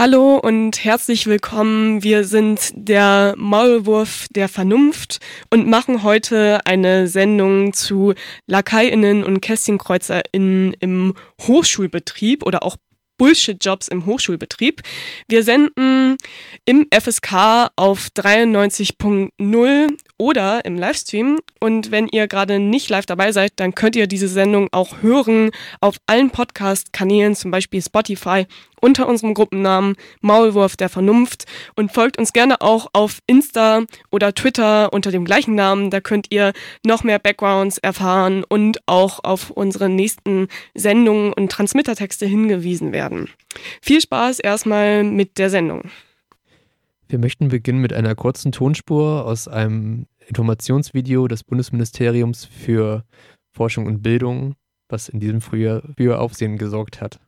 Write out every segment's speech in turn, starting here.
Hallo und herzlich willkommen. Wir sind der Maulwurf der Vernunft und machen heute eine Sendung zu LakaiInnen und KästchenkreuzerInnen im Hochschulbetrieb oder auch Bullshit-Jobs im Hochschulbetrieb. Wir senden im FSK auf 93.0 oder im Livestream. Und wenn ihr gerade nicht live dabei seid, dann könnt ihr diese Sendung auch hören auf allen Podcast-Kanälen, zum Beispiel Spotify, unter unserem Gruppennamen Maulwurf der Vernunft. Und folgt uns gerne auch auf Insta oder Twitter unter dem gleichen Namen. Da könnt ihr noch mehr Backgrounds erfahren und auch auf unsere nächsten Sendungen und Transmittertexte hingewiesen werden. Viel Spaß erstmal mit der Sendung. Wir möchten beginnen mit einer kurzen Tonspur aus einem Informationsvideo des Bundesministeriums für Forschung und Bildung, was in diesem Frühjahr für Aufsehen gesorgt hat.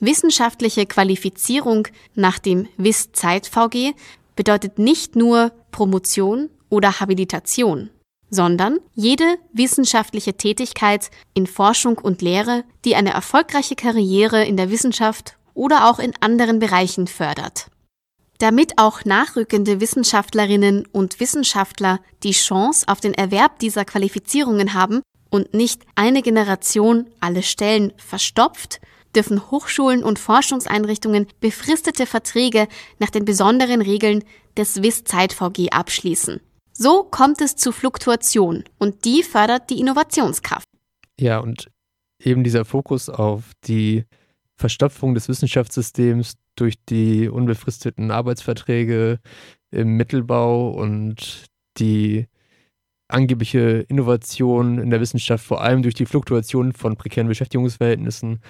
Wissenschaftliche Qualifizierung nach dem WIS-Zeit-VG bedeutet nicht nur Promotion oder Habilitation, sondern jede wissenschaftliche Tätigkeit in Forschung und Lehre, die eine erfolgreiche Karriere in der Wissenschaft oder auch in anderen Bereichen fördert. Damit auch nachrückende Wissenschaftlerinnen und Wissenschaftler die Chance auf den Erwerb dieser Qualifizierungen haben und nicht eine Generation alle Stellen verstopft, dürfen Hochschulen und Forschungseinrichtungen befristete Verträge nach den besonderen Regeln des WIS-Zeit-VG abschließen. So kommt es zu Fluktuation und die fördert die Innovationskraft. Ja, und eben dieser Fokus auf die Verstopfung des Wissenschaftssystems durch die unbefristeten Arbeitsverträge im Mittelbau und die angebliche Innovation in der Wissenschaft, vor allem durch die Fluktuation von prekären Beschäftigungsverhältnissen,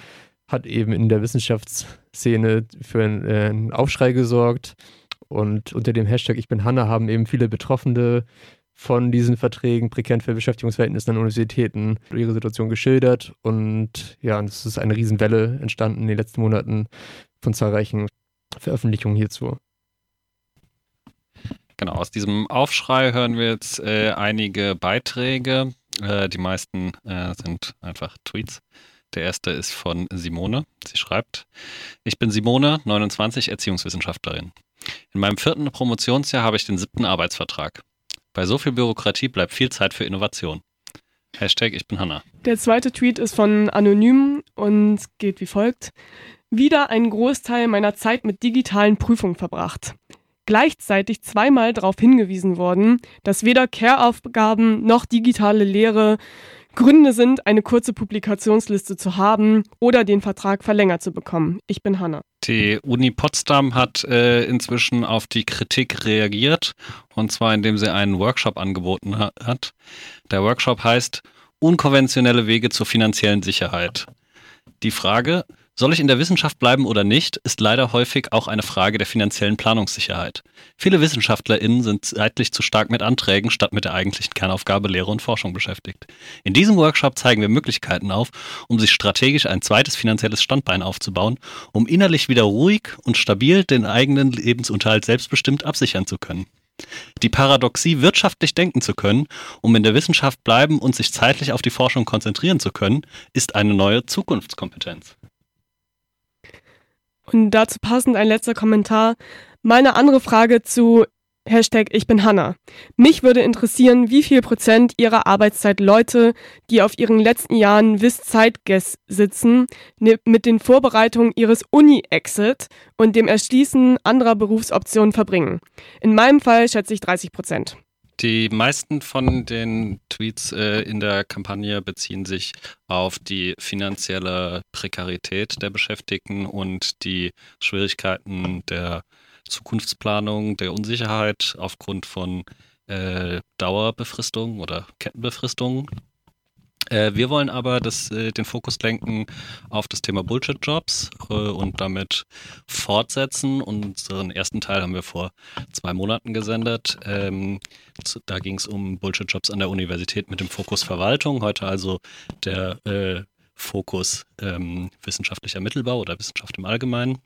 hat eben in der Wissenschaftsszene für einen Aufschrei gesorgt. Und unter dem Hashtag Ich bin Hanna haben eben viele Betroffene von diesen Verträgen, prekären Beschäftigungsverhältnissen an Universitäten, ihre Situation geschildert. Und ja, es ist eine Riesenwelle entstanden in den letzten Monaten von zahlreichen Veröffentlichungen hierzu. Genau, aus diesem Aufschrei hören wir jetzt äh, einige Beiträge. Äh, die meisten äh, sind einfach Tweets. Der erste ist von Simone. Sie schreibt, ich bin Simone, 29, Erziehungswissenschaftlerin. In meinem vierten Promotionsjahr habe ich den siebten Arbeitsvertrag. Bei so viel Bürokratie bleibt viel Zeit für Innovation. Hashtag ich bin Hanna. Der zweite Tweet ist von Anonym und geht wie folgt. Wieder einen Großteil meiner Zeit mit digitalen Prüfungen verbracht. Gleichzeitig zweimal darauf hingewiesen worden, dass weder Care-Aufgaben noch digitale Lehre Gründe sind, eine kurze Publikationsliste zu haben oder den Vertrag verlängert zu bekommen. Ich bin Hanna. Die Uni Potsdam hat äh, inzwischen auf die Kritik reagiert und zwar indem sie einen Workshop angeboten ha hat. Der Workshop heißt Unkonventionelle Wege zur finanziellen Sicherheit. Die Frage, soll ich in der Wissenschaft bleiben oder nicht, ist leider häufig auch eine Frage der finanziellen Planungssicherheit. Viele WissenschaftlerInnen sind zeitlich zu stark mit Anträgen statt mit der eigentlichen Kernaufgabe Lehre und Forschung beschäftigt. In diesem Workshop zeigen wir Möglichkeiten auf, um sich strategisch ein zweites finanzielles Standbein aufzubauen, um innerlich wieder ruhig und stabil den eigenen Lebensunterhalt selbstbestimmt absichern zu können. Die Paradoxie, wirtschaftlich denken zu können, um in der Wissenschaft bleiben und sich zeitlich auf die Forschung konzentrieren zu können, ist eine neue Zukunftskompetenz. Und dazu passend ein letzter Kommentar. Meine andere Frage zu Hashtag Ich bin Hanna. Mich würde interessieren, wie viel Prozent ihrer Arbeitszeit Leute, die auf ihren letzten Jahren WIS Zeitguess sitzen, ne, mit den Vorbereitungen ihres Uni-Exit und dem Erschließen anderer Berufsoptionen verbringen. In meinem Fall schätze ich 30 Prozent. Die meisten von den Tweets äh, in der Kampagne beziehen sich auf die finanzielle Prekarität der Beschäftigten und die Schwierigkeiten der Zukunftsplanung, der Unsicherheit aufgrund von äh, Dauerbefristungen oder Kettenbefristungen. Äh, wir wollen aber das, äh, den Fokus lenken auf das Thema Bullshit-Jobs äh, und damit fortsetzen. Unseren ersten Teil haben wir vor zwei Monaten gesendet. Ähm, da ging es um Bullshit-Jobs an der Universität mit dem Fokus Verwaltung. Heute also der äh, Fokus ähm, wissenschaftlicher Mittelbau oder Wissenschaft im Allgemeinen.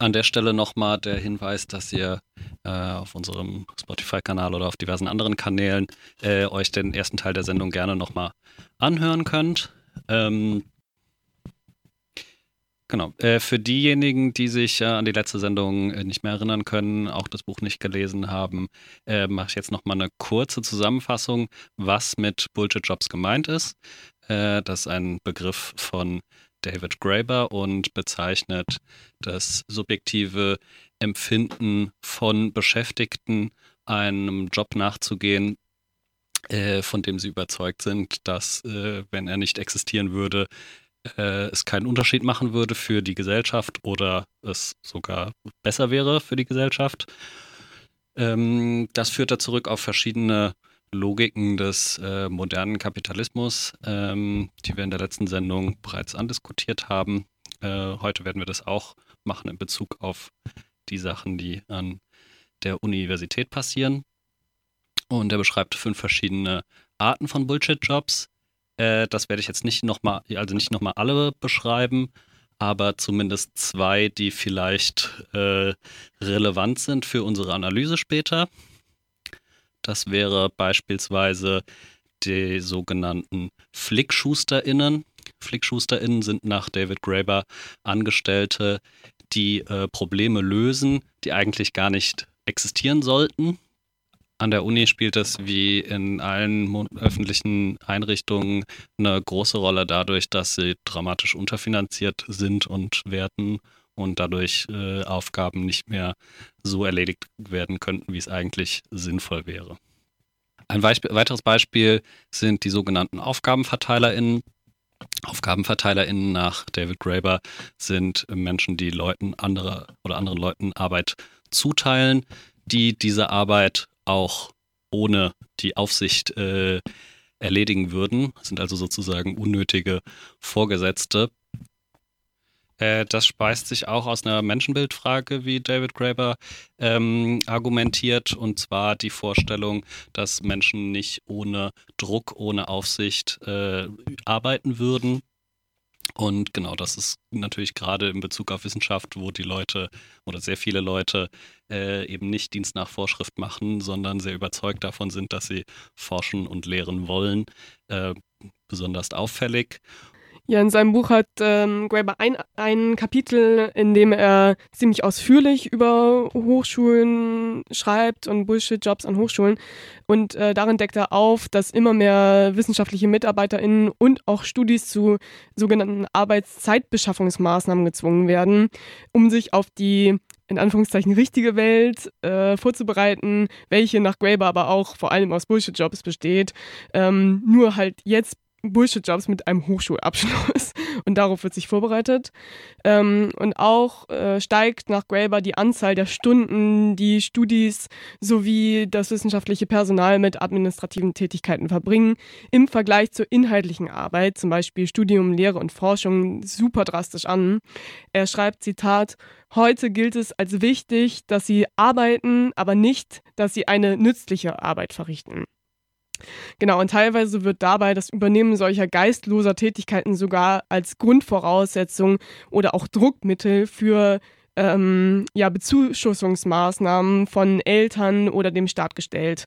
An der Stelle nochmal der Hinweis, dass ihr äh, auf unserem Spotify-Kanal oder auf diversen anderen Kanälen äh, euch den ersten Teil der Sendung gerne nochmal anhören könnt. Ähm, Genau. Äh, für diejenigen, die sich äh, an die letzte Sendung äh, nicht mehr erinnern können, auch das Buch nicht gelesen haben, äh, mache ich jetzt nochmal eine kurze Zusammenfassung, was mit Bullshit-Jobs gemeint ist. Äh, das ist ein Begriff von David Graeber und bezeichnet das subjektive Empfinden von Beschäftigten, einem Job nachzugehen, äh, von dem sie überzeugt sind, dass, wenn er nicht existieren würde, äh, es keinen Unterschied machen würde für die Gesellschaft oder es sogar besser wäre für die Gesellschaft. Ähm, das führt da zurück auf verschiedene Logiken des äh, modernen Kapitalismus, ähm, die wir in der letzten Sendung bereits andiskutiert haben. Äh, heute werden wir das auch machen in Bezug auf die Sachen, die an der Universität passieren. Und er beschreibt fünf verschiedene Arten von Bullshit-Jobs. Äh, das werde ich jetzt nicht nochmal, also nicht nochmal alle beschreiben, aber zumindest zwei, die vielleicht äh, relevant sind für unsere Analyse später. Das wäre beispielsweise die sogenannten FlickschusterInnen. FlickschusterInnen sind nach David Graeber Angestellte, die äh, Probleme lösen, die eigentlich gar nicht existieren sollten an der Uni spielt das wie in allen öffentlichen Einrichtungen eine große Rolle dadurch, dass sie dramatisch unterfinanziert sind und werden und dadurch äh, Aufgaben nicht mehr so erledigt werden könnten, wie es eigentlich sinnvoll wäre. Ein Beispiel, weiteres Beispiel sind die sogenannten AufgabenverteilerInnen. AufgabenverteilerInnen nach David Graeber sind Menschen, die Leuten andere oder anderen Leuten Arbeit zuteilen, die diese Arbeit auch ohne die Aufsicht äh, erledigen würden, sind also sozusagen unnötige Vorgesetzte. Äh, das speist sich auch aus einer Menschenbildfrage, wie David Graeber ähm, argumentiert, und zwar die Vorstellung, dass Menschen nicht ohne Druck, ohne Aufsicht äh, arbeiten würden und genau, das ist natürlich gerade in Bezug auf Wissenschaft, wo die Leute oder sehr viele Leute äh, eben nicht Dienst nach Vorschrift machen, sondern sehr überzeugt davon sind, dass sie forschen und lehren wollen, äh, besonders auffällig. Ja, in seinem Buch hat ähm, Graeber ein, ein Kapitel, in dem er ziemlich ausführlich über Hochschulen schreibt und Bullshit-Jobs an Hochschulen. Und äh, darin deckt er auf, dass immer mehr wissenschaftliche MitarbeiterInnen und auch Studis zu sogenannten Arbeitszeitbeschaffungsmaßnahmen gezwungen werden, um sich auf die in Anführungszeichen richtige Welt äh, vorzubereiten, welche nach Graeber aber auch vor allem aus Bullshit-Jobs besteht. Ähm, nur halt jetzt Bullshit-Jobs mit einem Hochschulabschluss und darauf wird sich vorbereitet. Ähm, und auch äh, steigt nach Graeber die Anzahl der Stunden, die Studis sowie das wissenschaftliche Personal mit administrativen Tätigkeiten verbringen, im Vergleich zur inhaltlichen Arbeit, zum Beispiel Studium, Lehre und Forschung, super drastisch an. Er schreibt, Zitat, Heute gilt es als wichtig, dass sie arbeiten, aber nicht, dass sie eine nützliche Arbeit verrichten. Genau, und teilweise wird dabei das Übernehmen solcher geistloser Tätigkeiten sogar als Grundvoraussetzung oder auch Druckmittel für ähm, ja, Bezuschussungsmaßnahmen von Eltern oder dem Staat gestellt.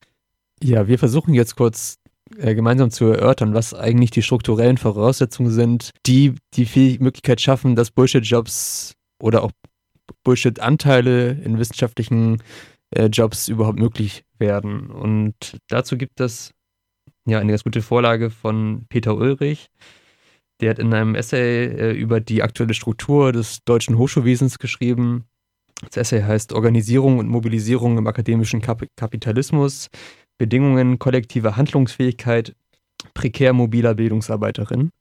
Ja, wir versuchen jetzt kurz äh, gemeinsam zu erörtern, was eigentlich die strukturellen Voraussetzungen sind, die die Möglichkeit schaffen, dass Bullshit-Jobs oder auch Bullshit-Anteile in wissenschaftlichen äh, Jobs überhaupt möglich werden. Und dazu gibt es ja, eine ganz gute Vorlage von Peter Ulrich. Der hat in einem Essay äh, über die aktuelle Struktur des deutschen Hochschulwesens geschrieben. Das Essay heißt Organisierung und Mobilisierung im akademischen Kap Kapitalismus, Bedingungen kollektiver Handlungsfähigkeit prekär mobiler Bildungsarbeiterinnen.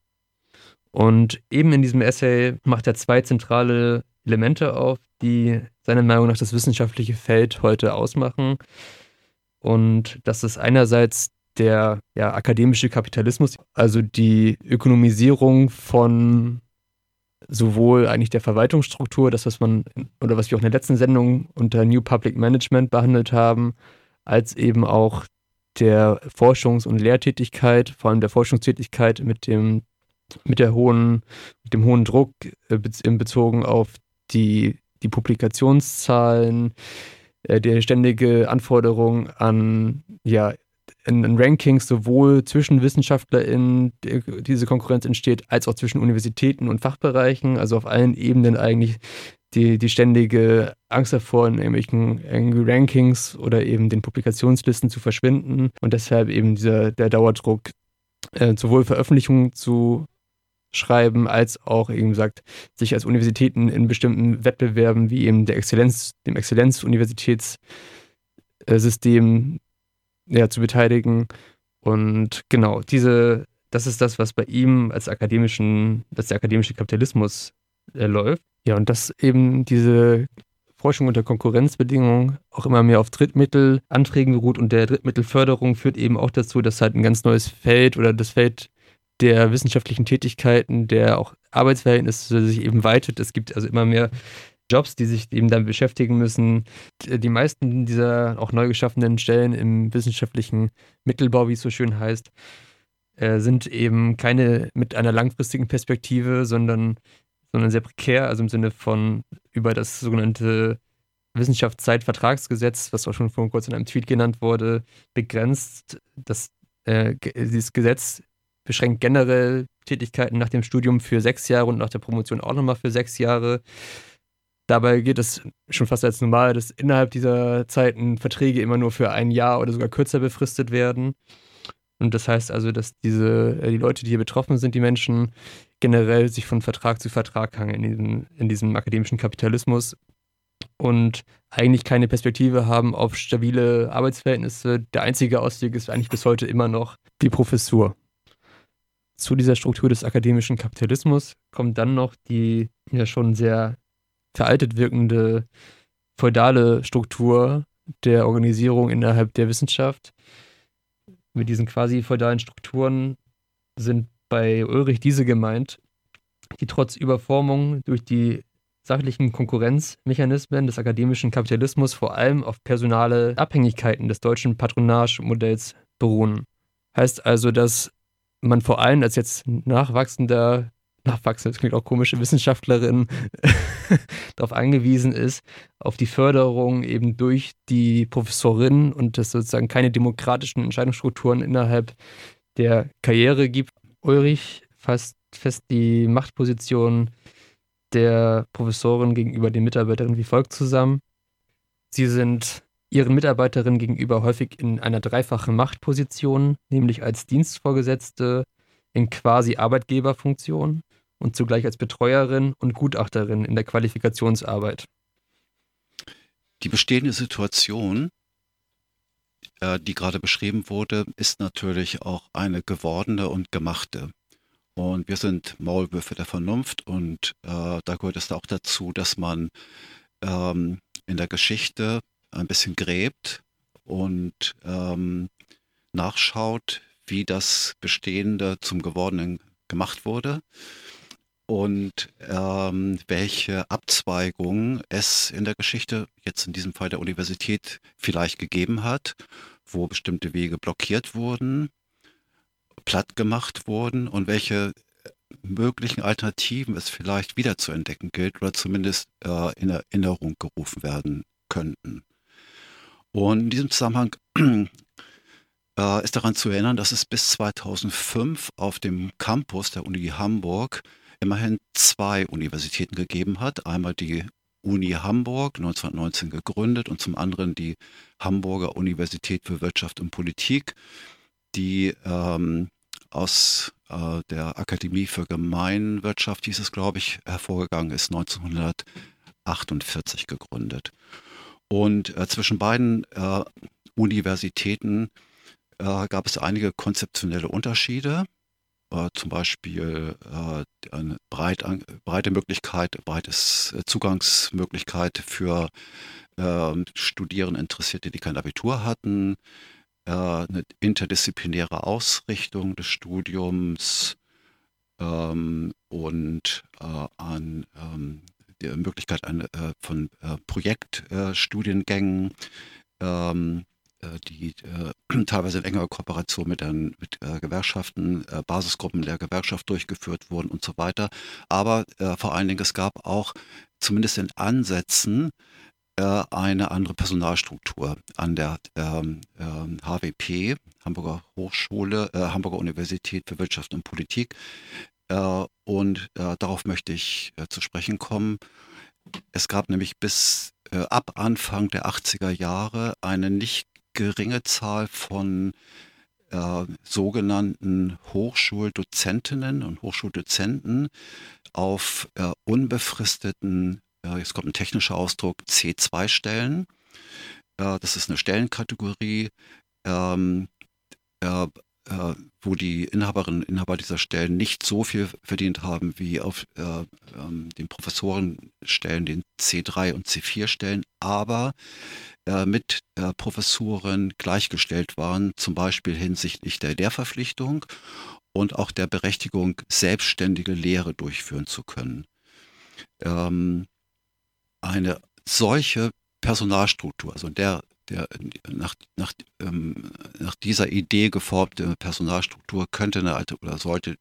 Und eben in diesem Essay macht er zwei zentrale Elemente auf, die seiner Meinung nach das wissenschaftliche Feld heute ausmachen. Und das ist einerseits der ja, akademische Kapitalismus, also die Ökonomisierung von sowohl eigentlich der Verwaltungsstruktur, das, was man oder was wir auch in der letzten Sendung unter New Public Management behandelt haben, als eben auch der Forschungs- und Lehrtätigkeit, vor allem der Forschungstätigkeit mit dem, mit der hohen, mit dem hohen Druck äh, in Bezogen auf die, die Publikationszahlen, äh, der ständige Anforderung an ja, in, in Rankings sowohl zwischen WissenschaftlerInnen diese Konkurrenz entsteht, als auch zwischen Universitäten und Fachbereichen, also auf allen Ebenen eigentlich die, die ständige Angst davor, in irgendwelchen Rankings oder eben den Publikationslisten zu verschwinden. Und deshalb eben dieser, der Dauerdruck, äh, sowohl Veröffentlichungen zu schreiben, als auch eben sagt, sich als Universitäten in bestimmten Wettbewerben wie eben der Exzellenz, dem Exzellenzuniversitätssystem ja, zu beteiligen. Und genau, diese, das ist das, was bei ihm als akademischen, dass der akademische Kapitalismus äh, läuft. Ja, und dass eben diese Forschung unter Konkurrenzbedingungen auch immer mehr auf Drittmittelanträgen beruht und der Drittmittelförderung führt eben auch dazu, dass halt ein ganz neues Feld oder das Feld der wissenschaftlichen Tätigkeiten, der auch Arbeitsverhältnisse sich eben weitet. Es gibt also immer mehr Jobs, die sich eben damit beschäftigen müssen. Die meisten dieser auch neu geschaffenen Stellen im wissenschaftlichen Mittelbau, wie es so schön heißt, äh, sind eben keine mit einer langfristigen Perspektive, sondern, sondern sehr prekär, also im Sinne von über das sogenannte Wissenschaftszeitvertragsgesetz, was auch schon vor kurzem in einem Tweet genannt wurde, begrenzt. Das, äh, dieses Gesetz beschränkt generell Tätigkeiten nach dem Studium für sechs Jahre und nach der Promotion auch nochmal für sechs Jahre. Dabei geht es schon fast als normal, dass innerhalb dieser Zeiten Verträge immer nur für ein Jahr oder sogar kürzer befristet werden. Und das heißt also, dass diese, äh, die Leute, die hier betroffen sind, die Menschen, generell sich von Vertrag zu Vertrag hangen in diesem, in diesem akademischen Kapitalismus und eigentlich keine Perspektive haben auf stabile Arbeitsverhältnisse. Der einzige Ausweg ist eigentlich bis heute immer noch die Professur zu dieser Struktur des akademischen Kapitalismus kommt dann noch die ja schon sehr veraltet wirkende feudale Struktur der Organisierung innerhalb der Wissenschaft. Mit diesen quasi feudalen Strukturen sind bei Ulrich diese gemeint, die trotz Überformung durch die sachlichen Konkurrenzmechanismen des akademischen Kapitalismus vor allem auf personale Abhängigkeiten des deutschen Patronagemodells beruhen. Heißt also, dass man vor allem als jetzt nachwachsender, nachwachsend, das klingt auch komische Wissenschaftlerin, darauf angewiesen ist, auf die Förderung eben durch die Professorin und es sozusagen keine demokratischen Entscheidungsstrukturen innerhalb der Karriere gibt. Ulrich fasst fest die Machtposition der Professorin gegenüber den Mitarbeiterinnen wie folgt zusammen. Sie sind ihren Mitarbeiterinnen gegenüber häufig in einer dreifachen Machtposition, nämlich als Dienstvorgesetzte in quasi Arbeitgeberfunktion und zugleich als Betreuerin und Gutachterin in der Qualifikationsarbeit. Die bestehende Situation, äh, die gerade beschrieben wurde, ist natürlich auch eine gewordene und gemachte. Und wir sind Maulwürfe der Vernunft und äh, da gehört es auch dazu, dass man ähm, in der Geschichte ein bisschen gräbt und ähm, nachschaut, wie das Bestehende zum Gewordenen gemacht wurde und ähm, welche Abzweigungen es in der Geschichte, jetzt in diesem Fall der Universität, vielleicht gegeben hat, wo bestimmte Wege blockiert wurden, platt gemacht wurden und welche möglichen Alternativen es vielleicht wieder zu entdecken gilt oder zumindest äh, in Erinnerung gerufen werden könnten. Und in diesem Zusammenhang äh, ist daran zu erinnern, dass es bis 2005 auf dem Campus der Uni Hamburg immerhin zwei Universitäten gegeben hat. Einmal die Uni Hamburg, 1919 gegründet, und zum anderen die Hamburger Universität für Wirtschaft und Politik, die ähm, aus äh, der Akademie für Gemeinwirtschaft, hieß es, glaube ich, hervorgegangen ist, 1948 gegründet. Und äh, zwischen beiden äh, Universitäten äh, gab es einige konzeptionelle Unterschiede. Äh, zum Beispiel äh, eine breit, breite Möglichkeit, breites äh, Zugangsmöglichkeit für ähm, Studierende, Interessierte, die kein Abitur hatten, eine interdisziplinäre Ausrichtung des Studiums ähm, und an ähm, die Möglichkeit äh, von äh, Projektstudiengängen, ähm, äh, die teilweise in enger Kooperation mit, den, mit Gewerkschaften, Basisgruppen der Gewerkschaft durchgeführt wurden und so weiter. Aber vor allen Dingen, es gab auch zumindest in Ansätzen äh, eine andere Personalstruktur an der ähm, äh, HWP, Hamburger Hochschule, äh, Hamburger Universität für Wirtschaft und Politik. Äh, und äh, darauf möchte ich äh, zu sprechen kommen. Es gab nämlich bis ab Anfang der 80er Jahre eine nicht geringe Zahl von äh, sogenannten Hochschuldozentinnen und Hochschuldozenten auf äh, unbefristeten, äh, jetzt kommt ein technischer Ausdruck, C2-Stellen. Äh, das ist eine Stellenkategorie, ähm, äh, äh, wo die Inhaberinnen und Inhaber dieser Stellen nicht so viel verdient haben wie auf ähm, den Professorenstellen, den C3 und C4 Stellen, aber äh, mit äh, Professuren gleichgestellt waren, zum Beispiel hinsichtlich der Lehrverpflichtung und auch der Berechtigung, selbstständige Lehre durchführen zu können. Ähm, eine solche Personalstruktur, also der, der nach, nach, ähm, nach dieser Idee geformte Personalstruktur könnte eine oder sollte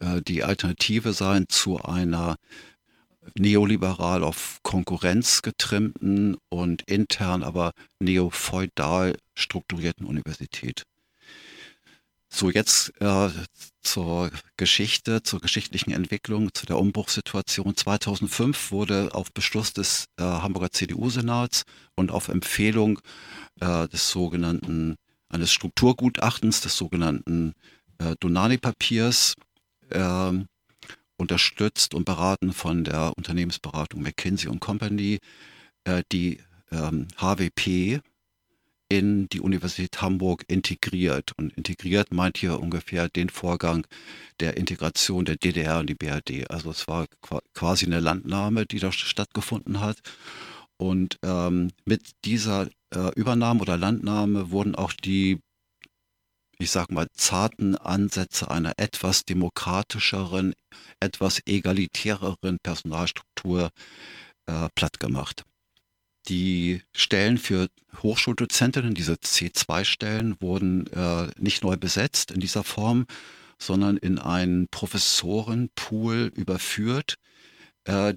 äh, die Alternative sein zu einer neoliberal auf Konkurrenz getrimmten und intern aber neofeudal strukturierten Universität. So, jetzt äh, zur Geschichte, zur geschichtlichen Entwicklung, zu der Umbruchssituation. 2005 wurde auf Beschluss des äh, Hamburger CDU-Senats und auf Empfehlung äh, des sogenannten, eines Strukturgutachtens, des sogenannten äh, Donani-Papiers, ähm, unterstützt und beraten von der Unternehmensberatung McKinsey Company, äh, die ähm, HWP in die Universität Hamburg integriert. Und integriert meint hier ungefähr den Vorgang der Integration der DDR und die BRD. Also es war quasi eine Landnahme, die da stattgefunden hat. Und ähm, mit dieser äh, Übernahme oder Landnahme wurden auch die ich sag mal, zarten Ansätze einer etwas demokratischeren, etwas egalitäreren Personalstruktur äh, platt gemacht. Die Stellen für Hochschuldozentinnen, diese C2-Stellen, wurden äh, nicht neu besetzt in dieser Form, sondern in einen Professorenpool überführt, äh,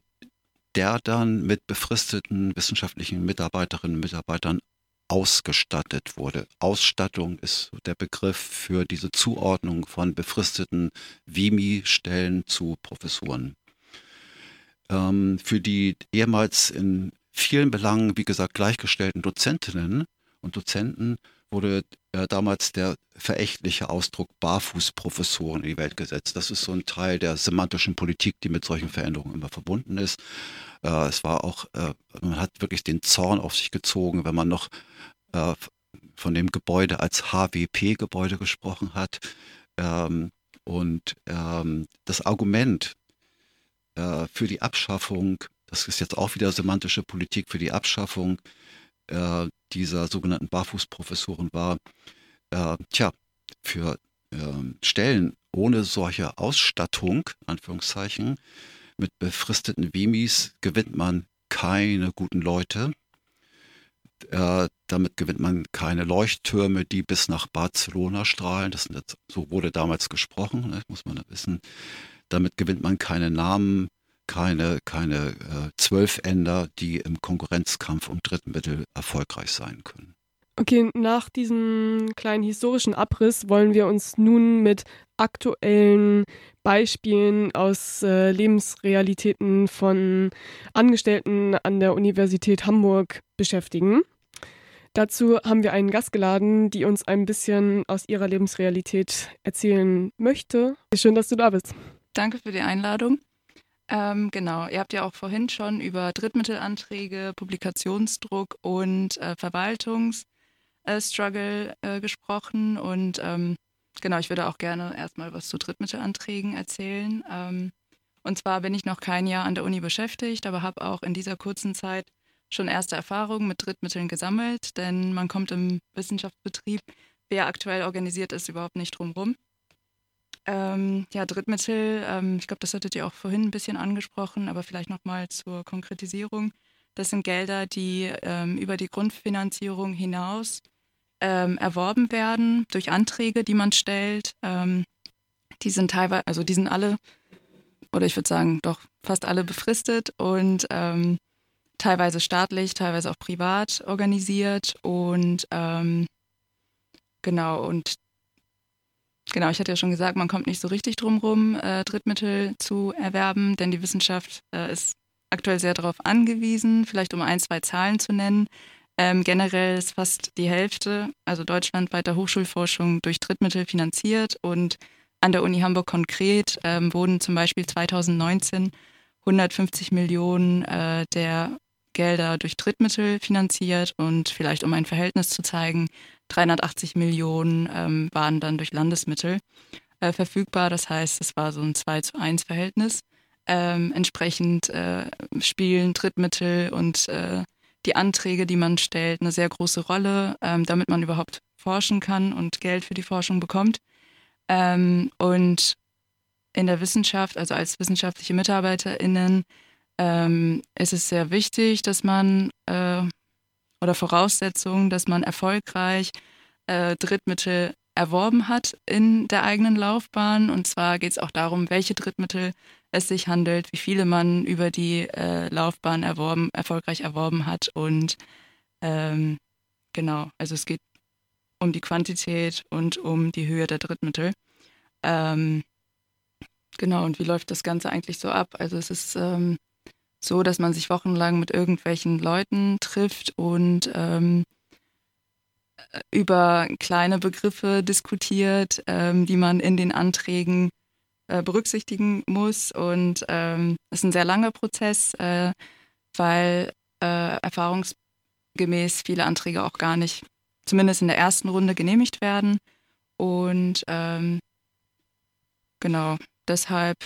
der dann mit befristeten wissenschaftlichen Mitarbeiterinnen und Mitarbeitern ausgestattet wurde. Ausstattung ist der Begriff für diese Zuordnung von befristeten Vimi-Stellen zu Professuren. Ähm, für die ehemals in vielen Belangen, wie gesagt, gleichgestellten Dozentinnen und Dozenten wurde äh, damals der verächtliche Ausdruck Barfußprofessoren in die Welt gesetzt. Das ist so ein Teil der semantischen Politik, die mit solchen Veränderungen immer verbunden ist. Äh, es war auch, äh, man hat wirklich den Zorn auf sich gezogen, wenn man noch äh, von dem Gebäude als HWP-Gebäude gesprochen hat. Ähm, und ähm, das Argument äh, für die Abschaffung, das ist jetzt auch wieder semantische Politik, für die Abschaffung äh, dieser sogenannten Barfußprofessoren war, äh, tja, für ähm, Stellen ohne solche Ausstattung, Anführungszeichen, mit befristeten Vimis gewinnt man keine guten Leute. Äh, damit gewinnt man keine Leuchttürme, die bis nach Barcelona strahlen. Das, so wurde damals gesprochen, ne, muss man wissen. Damit gewinnt man keine Namen, keine, keine äh, Zwölfänder, die im Konkurrenzkampf um Drittmittel erfolgreich sein können. Okay, nach diesem kleinen historischen Abriss wollen wir uns nun mit aktuellen Beispielen aus äh, Lebensrealitäten von Angestellten an der Universität Hamburg beschäftigen. Dazu haben wir einen Gast geladen, die uns ein bisschen aus ihrer Lebensrealität erzählen möchte. Schön, dass du da bist. Danke für die Einladung. Ähm, genau, ihr habt ja auch vorhin schon über Drittmittelanträge, Publikationsdruck und äh, Verwaltungsstruggle äh, äh, gesprochen. Und ähm, genau, ich würde auch gerne erstmal was zu Drittmittelanträgen erzählen. Ähm, und zwar bin ich noch kein Jahr an der Uni beschäftigt, aber habe auch in dieser kurzen Zeit schon erste Erfahrungen mit Drittmitteln gesammelt, denn man kommt im Wissenschaftsbetrieb, wer aktuell organisiert ist, überhaupt nicht drumherum. Ähm, ja, Drittmittel, ähm, ich glaube, das hattet ihr auch vorhin ein bisschen angesprochen, aber vielleicht nochmal zur Konkretisierung. Das sind Gelder, die ähm, über die Grundfinanzierung hinaus ähm, erworben werden durch Anträge, die man stellt. Ähm, die sind teilweise, also die sind alle, oder ich würde sagen, doch fast alle befristet und ähm, teilweise staatlich, teilweise auch privat organisiert und genau und genau, ich hatte ja schon gesagt, man kommt nicht so richtig drum rum, äh, Drittmittel zu erwerben, denn die Wissenschaft äh, ist aktuell sehr darauf angewiesen, vielleicht um ein, zwei Zahlen zu nennen. Ähm, generell ist fast die Hälfte, also deutschlandweiter Hochschulforschung durch Drittmittel finanziert und an der Uni Hamburg konkret ähm, wurden zum Beispiel 2019 150 Millionen äh, der Gelder durch Drittmittel finanziert und vielleicht um ein Verhältnis zu zeigen, 380 Millionen ähm, waren dann durch Landesmittel äh, verfügbar. Das heißt, es war so ein 2 zu 1 Verhältnis. Ähm, entsprechend äh, spielen Drittmittel und äh, die Anträge, die man stellt, eine sehr große Rolle, ähm, damit man überhaupt forschen kann und Geld für die Forschung bekommt. Ähm, und in der Wissenschaft, also als wissenschaftliche MitarbeiterInnen, ähm, ist es sehr wichtig, dass man äh, oder Voraussetzung, dass man erfolgreich äh, Drittmittel erworben hat in der eigenen Laufbahn. Und zwar geht es auch darum, welche Drittmittel es sich handelt, wie viele man über die äh, Laufbahn erworben, erfolgreich erworben hat. Und ähm, genau, also es geht um die Quantität und um die Höhe der Drittmittel. Ähm, genau, und wie läuft das Ganze eigentlich so ab? Also es ist ähm, so, dass man sich wochenlang mit irgendwelchen Leuten trifft und ähm, über kleine Begriffe diskutiert, ähm, die man in den Anträgen äh, berücksichtigen muss. Und ähm, es ist ein sehr langer Prozess, äh, weil äh, erfahrungsgemäß viele Anträge auch gar nicht, zumindest in der ersten Runde, genehmigt werden. Und ähm, genau, deshalb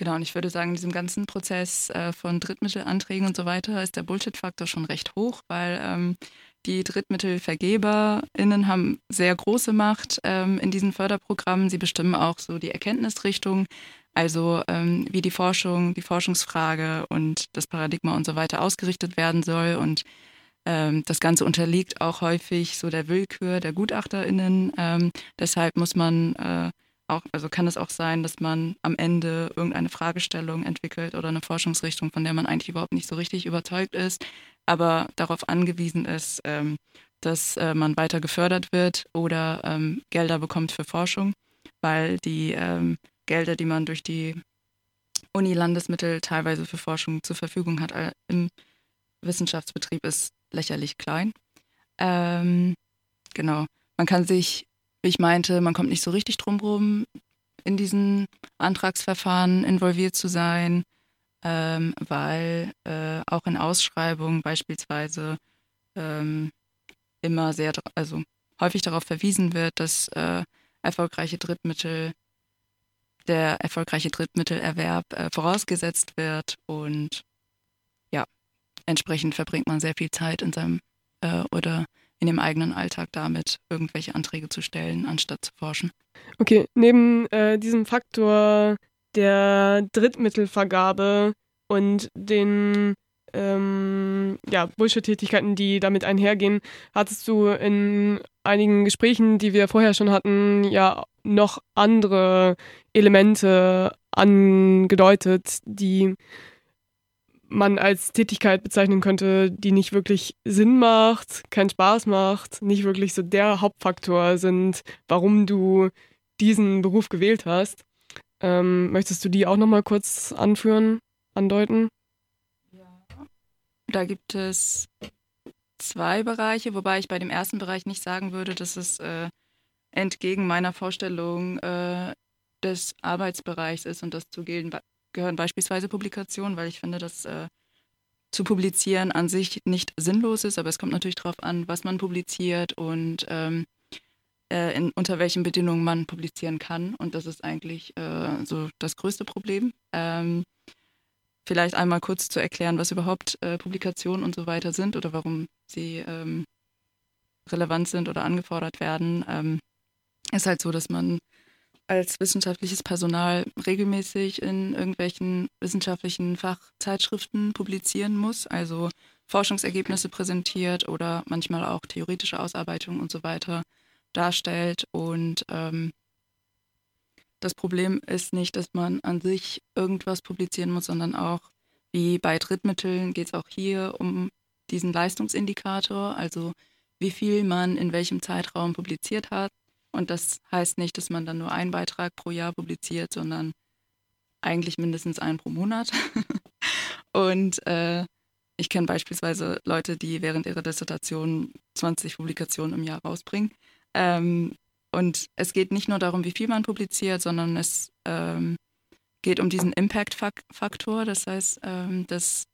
Genau, und ich würde sagen, in diesem ganzen Prozess äh, von Drittmittelanträgen und so weiter ist der Bullshit-Faktor schon recht hoch, weil ähm, die DrittmittelvergeberInnen haben sehr große Macht ähm, in diesen Förderprogrammen. Sie bestimmen auch so die Erkenntnisrichtung, also ähm, wie die Forschung, die Forschungsfrage und das Paradigma und so weiter ausgerichtet werden soll. Und ähm, das Ganze unterliegt auch häufig so der Willkür der GutachterInnen. Ähm, deshalb muss man äh, auch, also kann es auch sein, dass man am Ende irgendeine Fragestellung entwickelt oder eine Forschungsrichtung, von der man eigentlich überhaupt nicht so richtig überzeugt ist, aber darauf angewiesen ist, ähm, dass äh, man weiter gefördert wird oder ähm, Gelder bekommt für Forschung, weil die ähm, Gelder, die man durch die Uni-Landesmittel teilweise für Forschung zur Verfügung hat, im Wissenschaftsbetrieb ist lächerlich klein. Ähm, genau. Man kann sich ich meinte, man kommt nicht so richtig drum rum, in diesen Antragsverfahren involviert zu sein, ähm, weil äh, auch in Ausschreibungen beispielsweise ähm, immer sehr, also häufig darauf verwiesen wird, dass äh, erfolgreiche Drittmittel, der erfolgreiche Drittmittelerwerb äh, vorausgesetzt wird und ja, entsprechend verbringt man sehr viel Zeit in seinem äh, oder in dem eigenen Alltag damit, irgendwelche Anträge zu stellen, anstatt zu forschen. Okay, neben äh, diesem Faktor der Drittmittelvergabe und den ähm, ja, Bullshit-Tätigkeiten, die damit einhergehen, hattest du in einigen Gesprächen, die wir vorher schon hatten, ja noch andere Elemente angedeutet, die man als Tätigkeit bezeichnen könnte, die nicht wirklich Sinn macht, keinen Spaß macht, nicht wirklich so der Hauptfaktor sind, warum du diesen Beruf gewählt hast. Ähm, möchtest du die auch nochmal kurz anführen, andeuten? Ja. Da gibt es zwei Bereiche, wobei ich bei dem ersten Bereich nicht sagen würde, dass es äh, entgegen meiner Vorstellung äh, des Arbeitsbereichs ist und das zu gehen, gehören beispielsweise Publikationen, weil ich finde, dass äh, zu publizieren an sich nicht sinnlos ist, aber es kommt natürlich darauf an, was man publiziert und ähm, äh, in, unter welchen Bedingungen man publizieren kann. Und das ist eigentlich äh, so das größte Problem. Ähm, vielleicht einmal kurz zu erklären, was überhaupt äh, Publikationen und so weiter sind oder warum sie ähm, relevant sind oder angefordert werden. Ähm, ist halt so, dass man als wissenschaftliches Personal regelmäßig in irgendwelchen wissenschaftlichen Fachzeitschriften publizieren muss, also Forschungsergebnisse präsentiert oder manchmal auch theoretische Ausarbeitungen und so weiter darstellt. Und ähm, das Problem ist nicht, dass man an sich irgendwas publizieren muss, sondern auch, Wie bei Drittmitteln geht es auch hier um diesen Leistungsindikator, also wie viel man in welchem Zeitraum publiziert hat. Und das heißt nicht, dass man dann nur einen Beitrag pro Jahr publiziert, sondern eigentlich mindestens einen pro Monat. und äh, ich kenne beispielsweise Leute, die während ihrer Dissertation 20 Publikationen im Jahr rausbringen. Ähm, und es geht nicht nur darum, wie viel man publiziert, sondern es ähm, geht um diesen Impact-Faktor. Das heißt, ähm, dass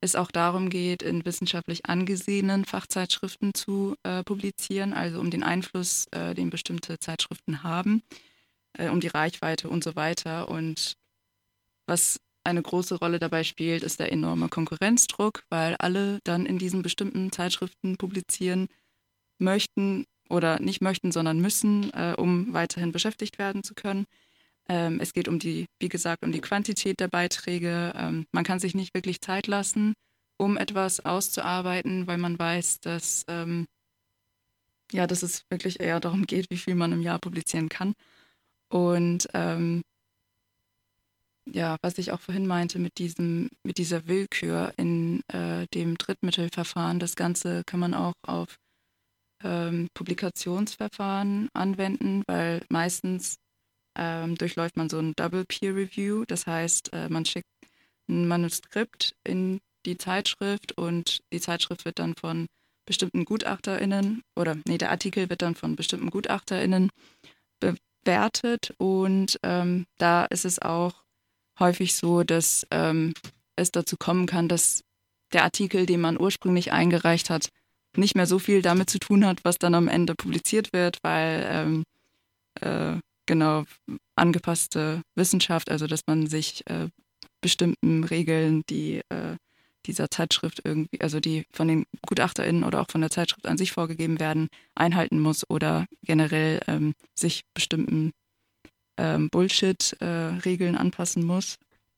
es auch darum geht, in wissenschaftlich angesehenen Fachzeitschriften zu äh, publizieren, also um den Einfluss, äh, den bestimmte Zeitschriften haben, äh, um die Reichweite und so weiter. Und was eine große Rolle dabei spielt, ist der enorme Konkurrenzdruck, weil alle dann in diesen bestimmten Zeitschriften publizieren möchten oder nicht möchten, sondern müssen, äh, um weiterhin beschäftigt werden zu können. Ähm, es geht um die, wie gesagt, um die Quantität der Beiträge. Ähm, man kann sich nicht wirklich Zeit lassen, um etwas auszuarbeiten, weil man weiß, dass, ähm, ja, dass es wirklich eher darum geht, wie viel man im Jahr publizieren kann. Und ähm, ja, was ich auch vorhin meinte mit diesem, mit dieser Willkür in äh, dem Drittmittelverfahren, das Ganze kann man auch auf ähm, Publikationsverfahren anwenden, weil meistens ähm, durchläuft man so ein Double Peer Review. Das heißt, äh, man schickt ein Manuskript in die Zeitschrift und die Zeitschrift wird dann von bestimmten GutachterInnen oder nee, der Artikel wird dann von bestimmten GutachterInnen bewertet und ähm, da ist es auch häufig so, dass ähm, es dazu kommen kann, dass der Artikel, den man ursprünglich eingereicht hat, nicht mehr so viel damit zu tun hat, was dann am Ende publiziert wird, weil ähm, äh, genau angepasste Wissenschaft, also dass man sich äh, bestimmten Regeln, die äh, dieser Zeitschrift irgendwie, also die von den GutachterInnen oder auch von der Zeitschrift an sich vorgegeben werden, einhalten muss oder generell ähm, sich bestimmten ähm, Bullshit-Regeln äh, anpassen muss.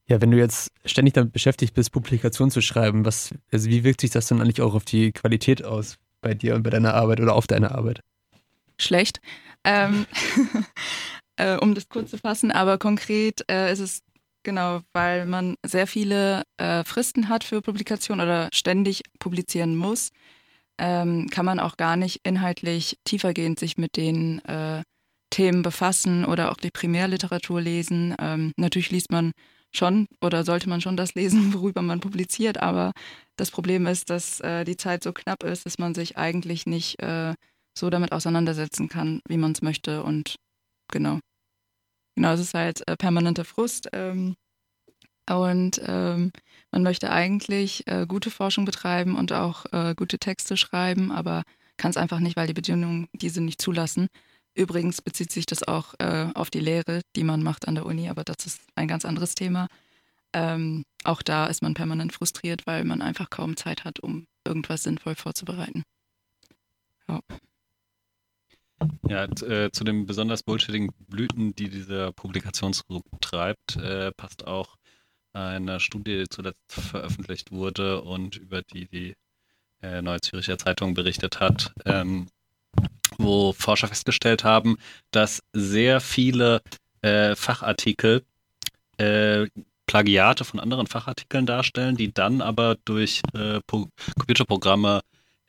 Ja, wenn du jetzt ständig damit beschäftigt bist, Publikationen zu schreiben, was, also wie wirkt sich das dann eigentlich auch auf die Qualität aus bei dir und bei deiner Arbeit oder auf deine Arbeit? Schlecht. Ähm, äh, um das kurz zu fassen, aber konkret äh, ist es genau, weil man sehr viele äh, Fristen hat für Publikation oder ständig publizieren muss, ähm, kann man auch gar nicht inhaltlich tiefergehend sich mit den äh, Themen befassen oder auch die Primärliteratur lesen. Ähm, natürlich liest man schon oder sollte man schon das lesen, worüber man publiziert. Aber das Problem ist, dass äh, die Zeit so knapp ist, dass man sich eigentlich nicht äh, so damit auseinandersetzen kann, wie man es möchte. Und genau. Genau, es ist halt äh, permanenter Frust. Ähm, und ähm, man möchte eigentlich äh, gute Forschung betreiben und auch äh, gute Texte schreiben, aber kann es einfach nicht, weil die Bedingungen diese nicht zulassen. Übrigens bezieht sich das auch äh, auf die Lehre, die man macht an der Uni, aber das ist ein ganz anderes Thema. Ähm, auch da ist man permanent frustriert, weil man einfach kaum Zeit hat, um irgendwas sinnvoll vorzubereiten. Ja. Ja, äh, zu den besonders bullshittigen Blüten, die dieser Publikationsgruppe treibt, äh, passt auch eine Studie, die zuletzt veröffentlicht wurde und über die die äh, Neue Züricher Zeitung berichtet hat. Ähm, wo Forscher festgestellt haben, dass sehr viele äh, Fachartikel äh, Plagiate von anderen Fachartikeln darstellen, die dann aber durch äh, Computerprogramme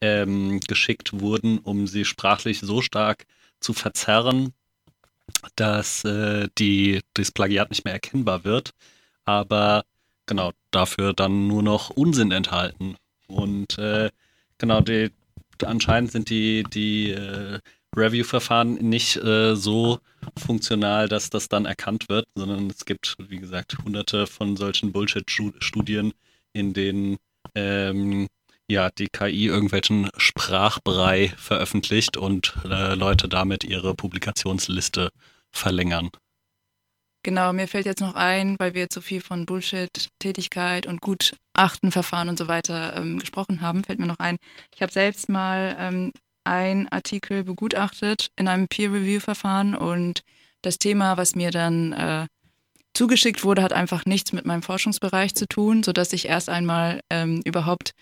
ähm, geschickt wurden, um sie sprachlich so stark zu verzerren, dass äh, die, das Plagiat nicht mehr erkennbar wird, aber genau dafür dann nur noch Unsinn enthalten. Und äh, genau, die, anscheinend sind die, die äh, Review-Verfahren nicht äh, so funktional, dass das dann erkannt wird, sondern es gibt, wie gesagt, hunderte von solchen Bullshit-Studien, in denen ähm, ja, die KI irgendwelchen Sprachbrei veröffentlicht und äh, Leute damit ihre Publikationsliste verlängern. Genau, mir fällt jetzt noch ein, weil wir jetzt so viel von Bullshit, Tätigkeit und Gutachtenverfahren und so weiter ähm, gesprochen haben, fällt mir noch ein, ich habe selbst mal ähm, einen Artikel begutachtet in einem Peer-Review-Verfahren und das Thema, was mir dann äh, zugeschickt wurde, hat einfach nichts mit meinem Forschungsbereich zu tun, sodass ich erst einmal ähm, überhaupt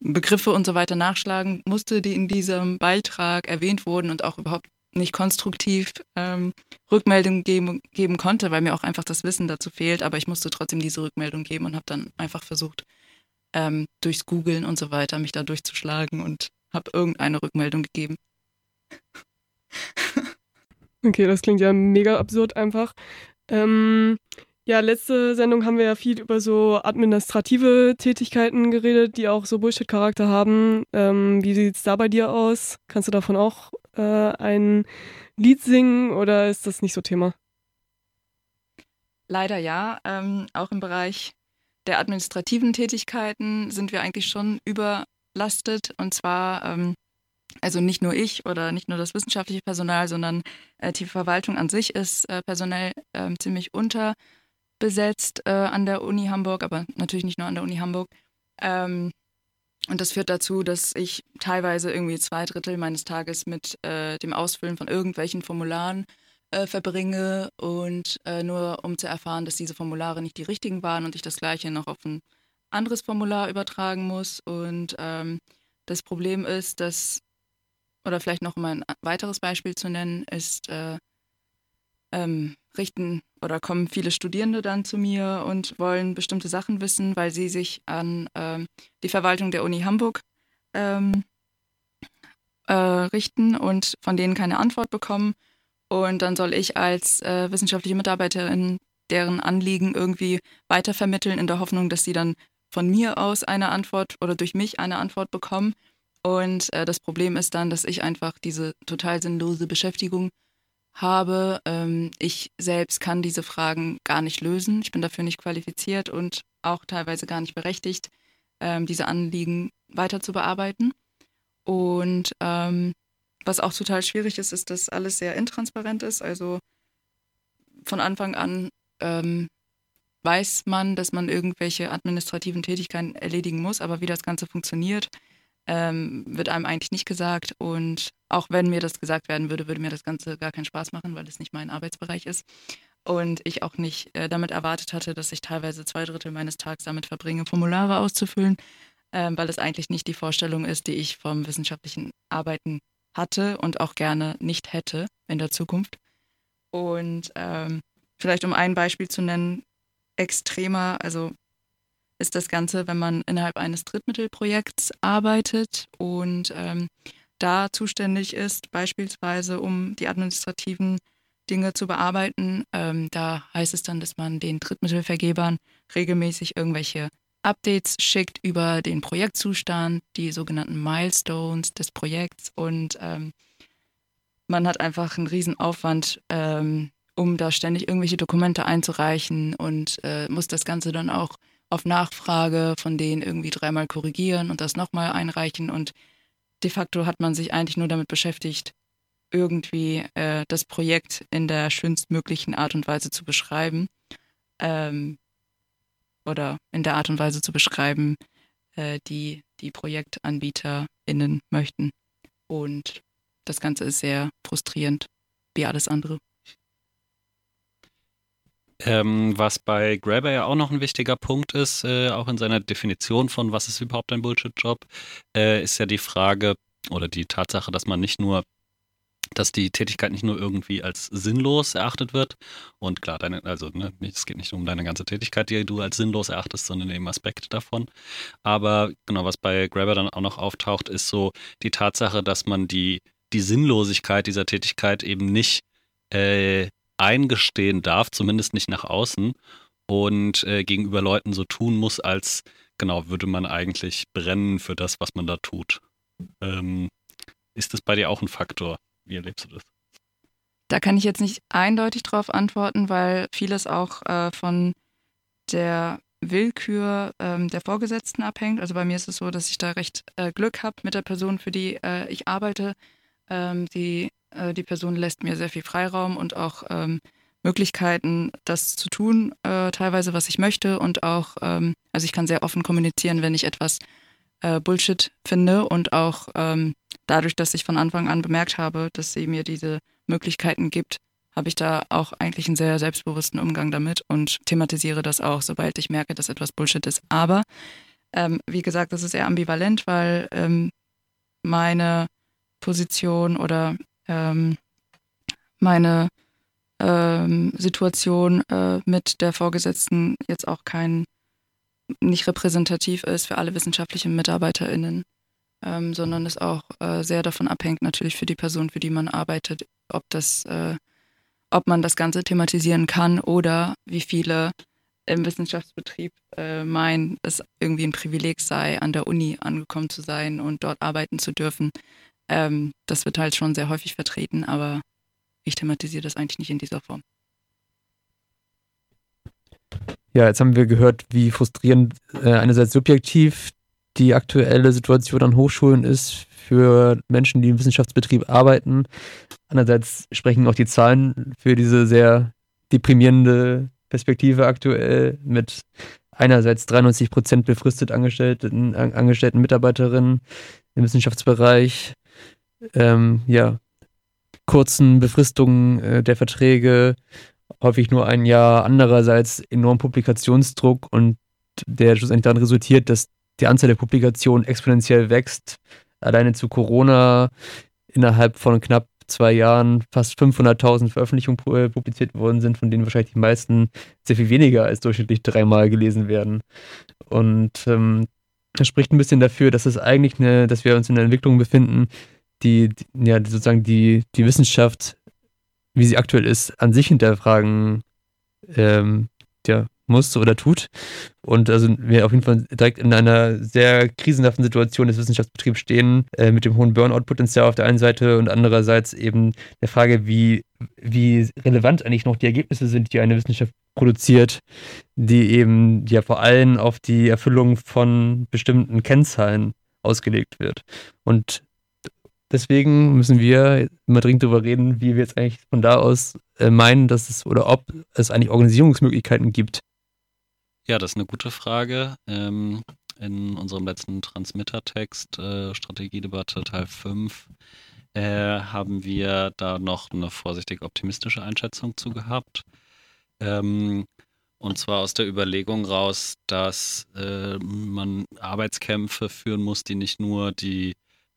Begriffe und so weiter nachschlagen musste, die in diesem Beitrag erwähnt wurden und auch überhaupt nicht konstruktiv ähm, Rückmeldung geben, geben konnte, weil mir auch einfach das Wissen dazu fehlt. Aber ich musste trotzdem diese Rückmeldung geben und habe dann einfach versucht, ähm, durchs Googlen und so weiter mich da durchzuschlagen und habe irgendeine Rückmeldung gegeben. Okay, das klingt ja mega absurd einfach. Ähm, ja, letzte Sendung haben wir ja viel über so administrative Tätigkeiten geredet, die auch so Bullshit-Charakter haben. Ähm, wie sieht es da bei dir aus? Kannst du davon auch äh, ein Lied singen oder ist das nicht so Thema? Leider ja. Ähm, auch im Bereich der administrativen Tätigkeiten sind wir eigentlich schon überlastet. Und zwar, ähm, also nicht nur ich oder nicht nur das wissenschaftliche Personal, sondern äh, die Verwaltung an sich ist äh, personell äh, ziemlich unterbesetzt äh, an der Uni Hamburg, aber natürlich nicht nur an der Uni Hamburg. Ähm, und das führt dazu, dass ich teilweise irgendwie zwei Drittel meines Tages mit äh, dem Ausfüllen von irgendwelchen Formularen äh, verbringe und äh, nur um zu erfahren, dass diese Formulare nicht die richtigen waren und ich das gleiche noch auf ein anderes Formular übertragen muss. Und ähm, das Problem ist, dass, oder vielleicht noch mal ein weiteres Beispiel zu nennen, ist, äh, ähm, richten oder kommen viele Studierende dann zu mir und wollen bestimmte Sachen wissen, weil sie sich an ähm, die Verwaltung der Uni Hamburg ähm, äh, richten und von denen keine Antwort bekommen. Und dann soll ich als äh, wissenschaftliche Mitarbeiterin deren Anliegen irgendwie weitervermitteln, in der Hoffnung, dass sie dann von mir aus eine Antwort oder durch mich eine Antwort bekommen. Und äh, das Problem ist dann, dass ich einfach diese total sinnlose Beschäftigung habe. Ähm, ich selbst kann diese Fragen gar nicht lösen. Ich bin dafür nicht qualifiziert und auch teilweise gar nicht berechtigt, ähm, diese Anliegen weiter zu bearbeiten. Und ähm, was auch total schwierig ist, ist, dass alles sehr intransparent ist. Also von Anfang an ähm, weiß man, dass man irgendwelche administrativen Tätigkeiten erledigen muss, aber wie das Ganze funktioniert, ähm, wird einem eigentlich nicht gesagt. Und auch wenn mir das gesagt werden würde, würde mir das Ganze gar keinen Spaß machen, weil es nicht mein Arbeitsbereich ist. Und ich auch nicht äh, damit erwartet hatte, dass ich teilweise zwei Drittel meines Tages damit verbringe, Formulare auszufüllen, ähm, weil es eigentlich nicht die Vorstellung ist, die ich vom wissenschaftlichen Arbeiten hatte und auch gerne nicht hätte in der Zukunft. Und ähm, vielleicht um ein Beispiel zu nennen, extremer, also ist das Ganze, wenn man innerhalb eines Drittmittelprojekts arbeitet und ähm, da zuständig ist, beispielsweise um die administrativen Dinge zu bearbeiten. Ähm, da heißt es dann, dass man den Drittmittelvergebern regelmäßig irgendwelche Updates schickt über den Projektzustand, die sogenannten Milestones des Projekts und ähm, man hat einfach einen riesen Aufwand, ähm, um da ständig irgendwelche Dokumente einzureichen und äh, muss das Ganze dann auch auf Nachfrage von denen irgendwie dreimal korrigieren und das nochmal einreichen. Und de facto hat man sich eigentlich nur damit beschäftigt, irgendwie äh, das Projekt in der schönstmöglichen Art und Weise zu beschreiben. Ähm, oder in der Art und Weise zu beschreiben, äh, die die ProjektanbieterInnen möchten. Und das Ganze ist sehr frustrierend, wie alles andere. Ähm, was bei Grabber ja auch noch ein wichtiger Punkt ist, äh, auch in seiner Definition von was ist überhaupt ein Bullshit-Job, äh, ist ja die Frage oder die Tatsache, dass man nicht nur dass die Tätigkeit nicht nur irgendwie als sinnlos erachtet wird. Und klar, deine, also ne, es geht nicht um deine ganze Tätigkeit, die du als sinnlos erachtest, sondern eben Aspekte davon. Aber genau, was bei Grabber dann auch noch auftaucht, ist so die Tatsache, dass man die, die Sinnlosigkeit dieser Tätigkeit eben nicht äh, eingestehen darf, zumindest nicht nach außen, und äh, gegenüber Leuten so tun muss, als genau würde man eigentlich brennen für das, was man da tut. Ähm, ist das bei dir auch ein Faktor? Wie erlebst du das? Da kann ich jetzt nicht eindeutig drauf antworten, weil vieles auch äh, von der Willkür ähm, der Vorgesetzten abhängt. Also bei mir ist es so, dass ich da recht äh, Glück habe mit der Person, für die äh, ich arbeite. Ähm, die äh, die Person lässt mir sehr viel Freiraum und auch ähm, Möglichkeiten, das zu tun, äh, teilweise, was ich möchte. Und auch, ähm, also ich kann sehr offen kommunizieren, wenn ich etwas äh, Bullshit finde. Und auch ähm, dadurch, dass ich von Anfang an bemerkt habe, dass sie mir diese Möglichkeiten gibt, habe ich da auch eigentlich einen sehr selbstbewussten Umgang damit und thematisiere das auch, sobald ich merke, dass etwas Bullshit ist. Aber ähm, wie gesagt, das ist eher ambivalent, weil ähm, meine Position oder ähm, meine ähm, Situation äh, mit der Vorgesetzten jetzt auch kein nicht repräsentativ ist für alle wissenschaftlichen MitarbeiterInnen, ähm, sondern es auch äh, sehr davon abhängt, natürlich für die Person, für die man arbeitet, ob das, äh, ob man das Ganze thematisieren kann oder wie viele im Wissenschaftsbetrieb äh, meinen, es irgendwie ein Privileg sei, an der Uni angekommen zu sein und dort arbeiten zu dürfen. Ähm, das wird halt schon sehr häufig vertreten, aber ich thematisiere das eigentlich nicht in dieser Form. Ja, jetzt haben wir gehört, wie frustrierend äh, einerseits subjektiv die aktuelle Situation an Hochschulen ist für Menschen, die im Wissenschaftsbetrieb arbeiten. Andererseits sprechen auch die Zahlen für diese sehr deprimierende Perspektive aktuell mit einerseits 93 Prozent befristet angestellten, angestellten Mitarbeiterinnen im Wissenschaftsbereich, ähm, ja, kurzen Befristungen äh, der Verträge, häufig nur ein Jahr, andererseits enorm Publikationsdruck und der schlussendlich daran resultiert, dass die Anzahl der Publikationen exponentiell wächst. Alleine zu Corona innerhalb von knapp zwei Jahren fast 500.000 Veröffentlichungen äh, publiziert worden sind, von denen wahrscheinlich die meisten sehr viel weniger als durchschnittlich dreimal gelesen werden. Und ähm, das spricht ein bisschen dafür, dass es eigentlich eine, dass wir uns in einer Entwicklung befinden, die, die ja sozusagen die, die Wissenschaft, wie sie aktuell ist, an sich hinterfragen ähm, ja, muss oder tut. Und also wir auf jeden Fall direkt in einer sehr krisenhaften Situation des Wissenschaftsbetriebs stehen, äh, mit dem hohen Burnout-Potenzial auf der einen Seite und andererseits eben der Frage, wie, wie relevant eigentlich noch die Ergebnisse sind, die eine Wissenschaft produziert, die eben ja vor allem auf die Erfüllung von bestimmten Kennzahlen ausgelegt wird. Und deswegen müssen wir immer dringend darüber reden, wie wir jetzt eigentlich von da aus äh, meinen, dass es oder ob es eigentlich Organisierungsmöglichkeiten gibt, ja, das ist eine gute Frage. Ähm, in unserem letzten Transmitter-Text, äh, Strategiedebatte Teil 5, äh, haben wir da noch eine vorsichtig optimistische Einschätzung zu gehabt. Ähm, und zwar aus der Überlegung raus, dass man Arbeitskämpfe führen muss, die nicht nur die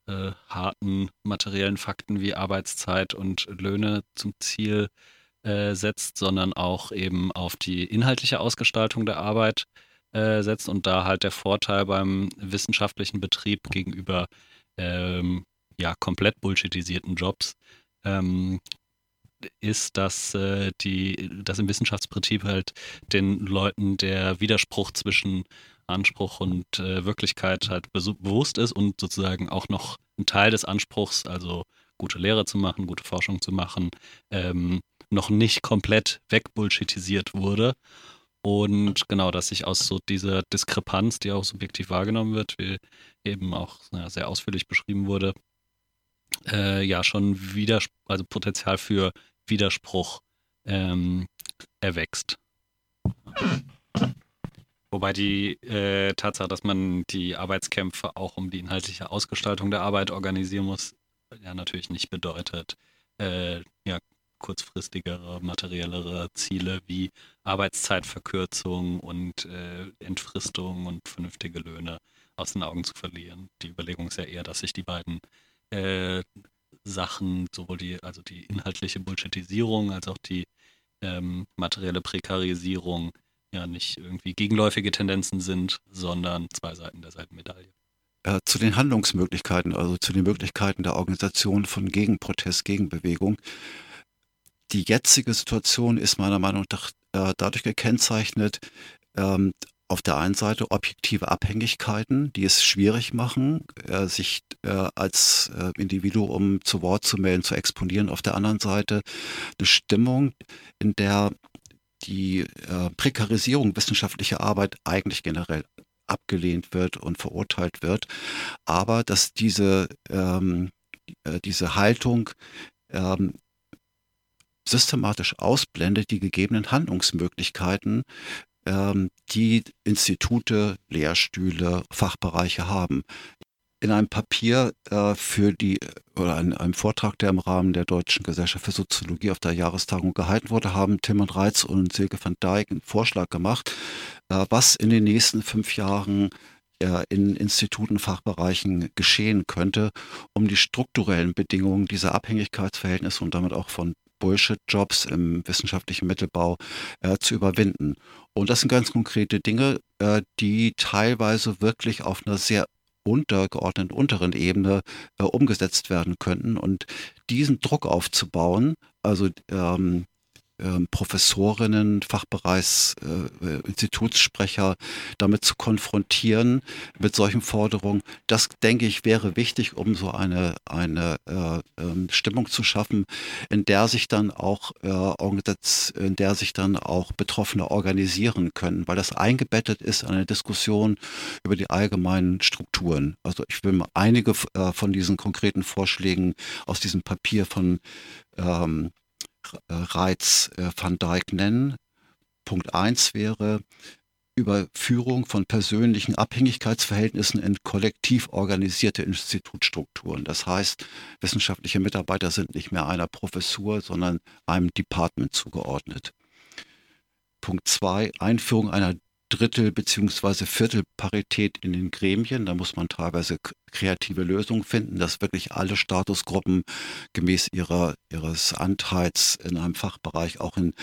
äh, harten materiellen Fakten wie Arbeitszeit und Löhne zum Ziel äh, setzt, sondern auch eben auf die inhaltliche Ausgestaltung der Arbeit äh, setzt und da halt der Vorteil beim wissenschaftlichen Betrieb gegenüber ähm, ja komplett bullshitisierten Jobs ähm, ist, dass äh, die, dass im Wissenschaftsbetrieb halt den Leuten der Widerspruch zwischen Anspruch und äh, Wirklichkeit halt bewusst ist und sozusagen auch noch ein Teil des Anspruchs, also gute Lehre zu machen, gute Forschung zu machen, ähm, noch nicht komplett wegbullshitisiert wurde. Und genau, dass sich aus so dieser Diskrepanz, die auch subjektiv wahrgenommen wird, wie eben auch ja, sehr ausführlich beschrieben wurde, äh, ja schon wieder, also Potenzial für Widerspruch ähm, erwächst. Wobei die äh, Tatsache, dass man die Arbeitskämpfe auch um die inhaltliche Ausgestaltung der Arbeit organisieren muss, ja natürlich nicht bedeutet, äh, ja, kurzfristigere, materiellere Ziele wie Arbeitszeitverkürzung und äh, Entfristung und vernünftige Löhne aus den Augen zu verlieren. Die Überlegung ist ja eher, dass sich die beiden äh, Sachen, sowohl die, also die inhaltliche Bullshitisierung als auch die ähm, materielle Prekarisierung ja nicht irgendwie gegenläufige Tendenzen sind, sondern zwei Seiten derselben Medaille. Äh, zu den Handlungsmöglichkeiten, also zu den Möglichkeiten der Organisation von Gegenprotest, Gegenbewegung die jetzige Situation ist meiner Meinung nach äh, dadurch gekennzeichnet, ähm, auf der einen Seite objektive Abhängigkeiten, die es schwierig machen, äh, sich äh, als äh, Individuum zu Wort zu melden, zu exponieren. Auf der anderen Seite eine Stimmung, in der die äh, Prekarisierung wissenschaftlicher Arbeit eigentlich generell abgelehnt wird und verurteilt wird, aber dass diese, ähm, äh, diese Haltung ähm, systematisch ausblendet die gegebenen Handlungsmöglichkeiten, ähm, die Institute, Lehrstühle, Fachbereiche haben. In einem Papier äh, für die oder in einem Vortrag, der im Rahmen der Deutschen Gesellschaft für Soziologie auf der Jahrestagung gehalten wurde, haben Timon Reitz und Silke van Dijk einen Vorschlag gemacht, äh, was in den nächsten fünf Jahren äh, in Instituten, Fachbereichen geschehen könnte, um die strukturellen Bedingungen dieser Abhängigkeitsverhältnisse und damit auch von Bullshit-Jobs im wissenschaftlichen Mittelbau äh, zu überwinden. Und das sind ganz konkrete Dinge, äh, die teilweise wirklich auf einer sehr untergeordneten unteren Ebene äh, umgesetzt werden könnten. Und diesen Druck aufzubauen, also ähm, ähm, Professorinnen, Fachbereichsinstitutssprecher äh, damit zu konfrontieren mit solchen Forderungen. Das, denke ich, wäre wichtig, um so eine, eine äh, ähm, Stimmung zu schaffen, in der sich dann auch äh, in der sich dann auch Betroffene organisieren können, weil das eingebettet ist in eine Diskussion über die allgemeinen Strukturen. Also ich will mal einige äh, von diesen konkreten Vorschlägen aus diesem Papier von ähm, Reiz äh, van Dijk nennen. Punkt 1 wäre Überführung von persönlichen Abhängigkeitsverhältnissen in kollektiv organisierte Institutstrukturen. Das heißt, wissenschaftliche Mitarbeiter sind nicht mehr einer Professur, sondern einem Department zugeordnet. Punkt 2, Einführung einer Drittel- bzw. Viertelparität in den Gremien. Da muss man teilweise kreative Lösungen finden, dass wirklich alle Statusgruppen gemäß ihrer, ihres Anteils in einem Fachbereich auch in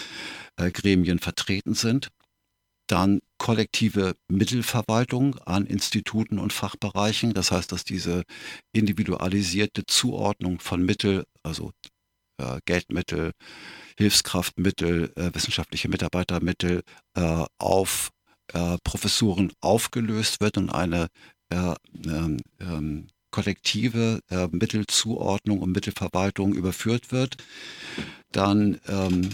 äh, Gremien vertreten sind. Dann kollektive Mittelverwaltung an Instituten und Fachbereichen. Das heißt, dass diese individualisierte Zuordnung von Mittel, also äh, Geldmittel, Hilfskraftmittel, äh, wissenschaftliche Mitarbeitermittel äh, auf äh, Professuren aufgelöst wird und eine äh, ähm, ähm, kollektive äh, Mittelzuordnung und Mittelverwaltung überführt wird. Dann ähm,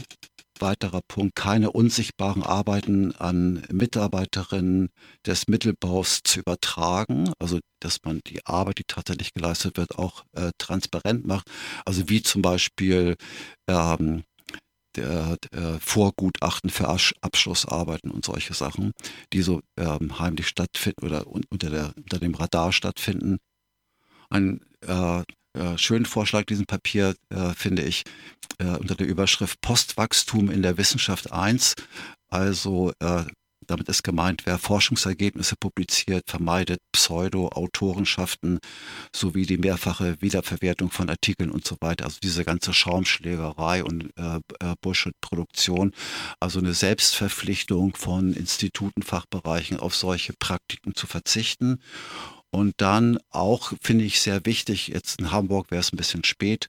weiterer Punkt, keine unsichtbaren Arbeiten an Mitarbeiterinnen des Mittelbaus zu übertragen, also dass man die Arbeit, die tatsächlich geleistet wird, auch äh, transparent macht. Also wie zum Beispiel ähm, der, der Vorgutachten für Abschlussarbeiten und solche Sachen, die so ähm, heimlich stattfinden oder unter, der, unter dem Radar stattfinden. Ein äh, äh, schönen Vorschlag diesem Papier äh, finde ich äh, unter der Überschrift Postwachstum in der Wissenschaft 1, also äh, damit ist gemeint, wer Forschungsergebnisse publiziert, vermeidet Pseudo-Autorenschaften sowie die mehrfache Wiederverwertung von Artikeln und so weiter. Also diese ganze Schaumschlägerei und äh, äh, Bullshit-Produktion. Also eine Selbstverpflichtung von Instituten, Fachbereichen auf solche Praktiken zu verzichten. Und dann auch, finde ich sehr wichtig, jetzt in Hamburg wäre es ein bisschen spät,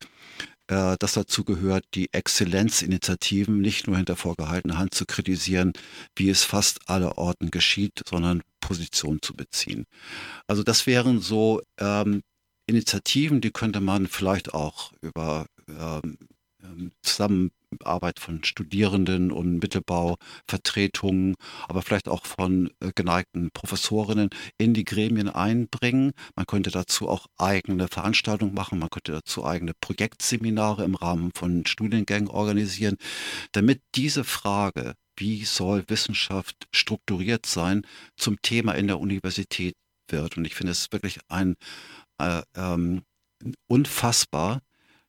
äh, dass dazu gehört, die Exzellenzinitiativen nicht nur hinter vorgehaltener Hand zu kritisieren, wie es fast aller Orten geschieht, sondern Position zu beziehen. Also das wären so ähm, Initiativen, die könnte man vielleicht auch über ähm, ähm zusammen Arbeit von Studierenden und Mittelbauvertretungen, aber vielleicht auch von äh, geneigten Professorinnen in die Gremien einbringen. Man könnte dazu auch eigene Veranstaltungen machen, man könnte dazu eigene Projektseminare im Rahmen von Studiengängen organisieren, damit diese Frage, wie soll Wissenschaft strukturiert sein, zum Thema in der Universität wird. Und ich finde es wirklich ein äh, ähm, unfassbar,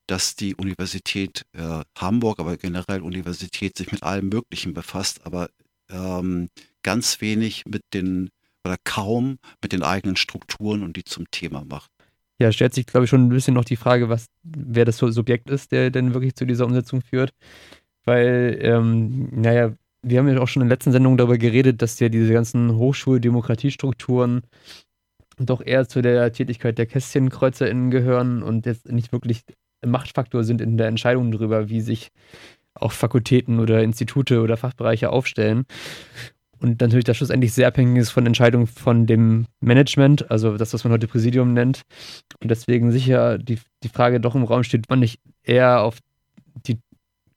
dass die Universität äh, Hamburg, aber generell Universität sich mit allem Möglichen befasst, aber ähm, ganz wenig mit den oder kaum mit den eigenen Strukturen und die zum Thema macht. Ja, stellt sich, glaube ich, schon ein bisschen noch die Frage, was, wer das Subjekt ist, der denn wirklich zu dieser Umsetzung führt. Weil, ähm, naja, wir haben ja auch schon in der letzten Sendung darüber geredet, dass ja diese ganzen Hochschuldemokratiestrukturen doch eher zu der Tätigkeit der KästchenkreuzerInnen gehören und jetzt nicht wirklich Machtfaktor sind in der Entscheidung darüber, wie sich auch Fakultäten oder Institute oder Fachbereiche aufstellen. Und natürlich das schlussendlich sehr abhängig ist von Entscheidungen von dem Management, also das, was man heute Präsidium nennt. Und deswegen sicher die, die Frage doch im Raum steht, man nicht eher auf die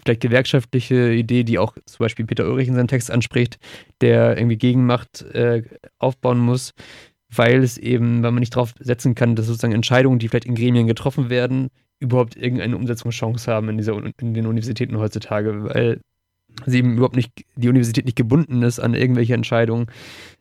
vielleicht gewerkschaftliche Idee, die auch zum Beispiel Peter Ulrich in seinem Text anspricht, der irgendwie Gegenmacht äh, aufbauen muss, weil es eben, weil man nicht darauf setzen kann, dass sozusagen Entscheidungen, die vielleicht in Gremien getroffen werden, überhaupt irgendeine Umsetzungschance haben in, dieser, in den Universitäten heutzutage, weil sie eben überhaupt nicht, die Universität nicht gebunden ist an irgendwelche Entscheidungen,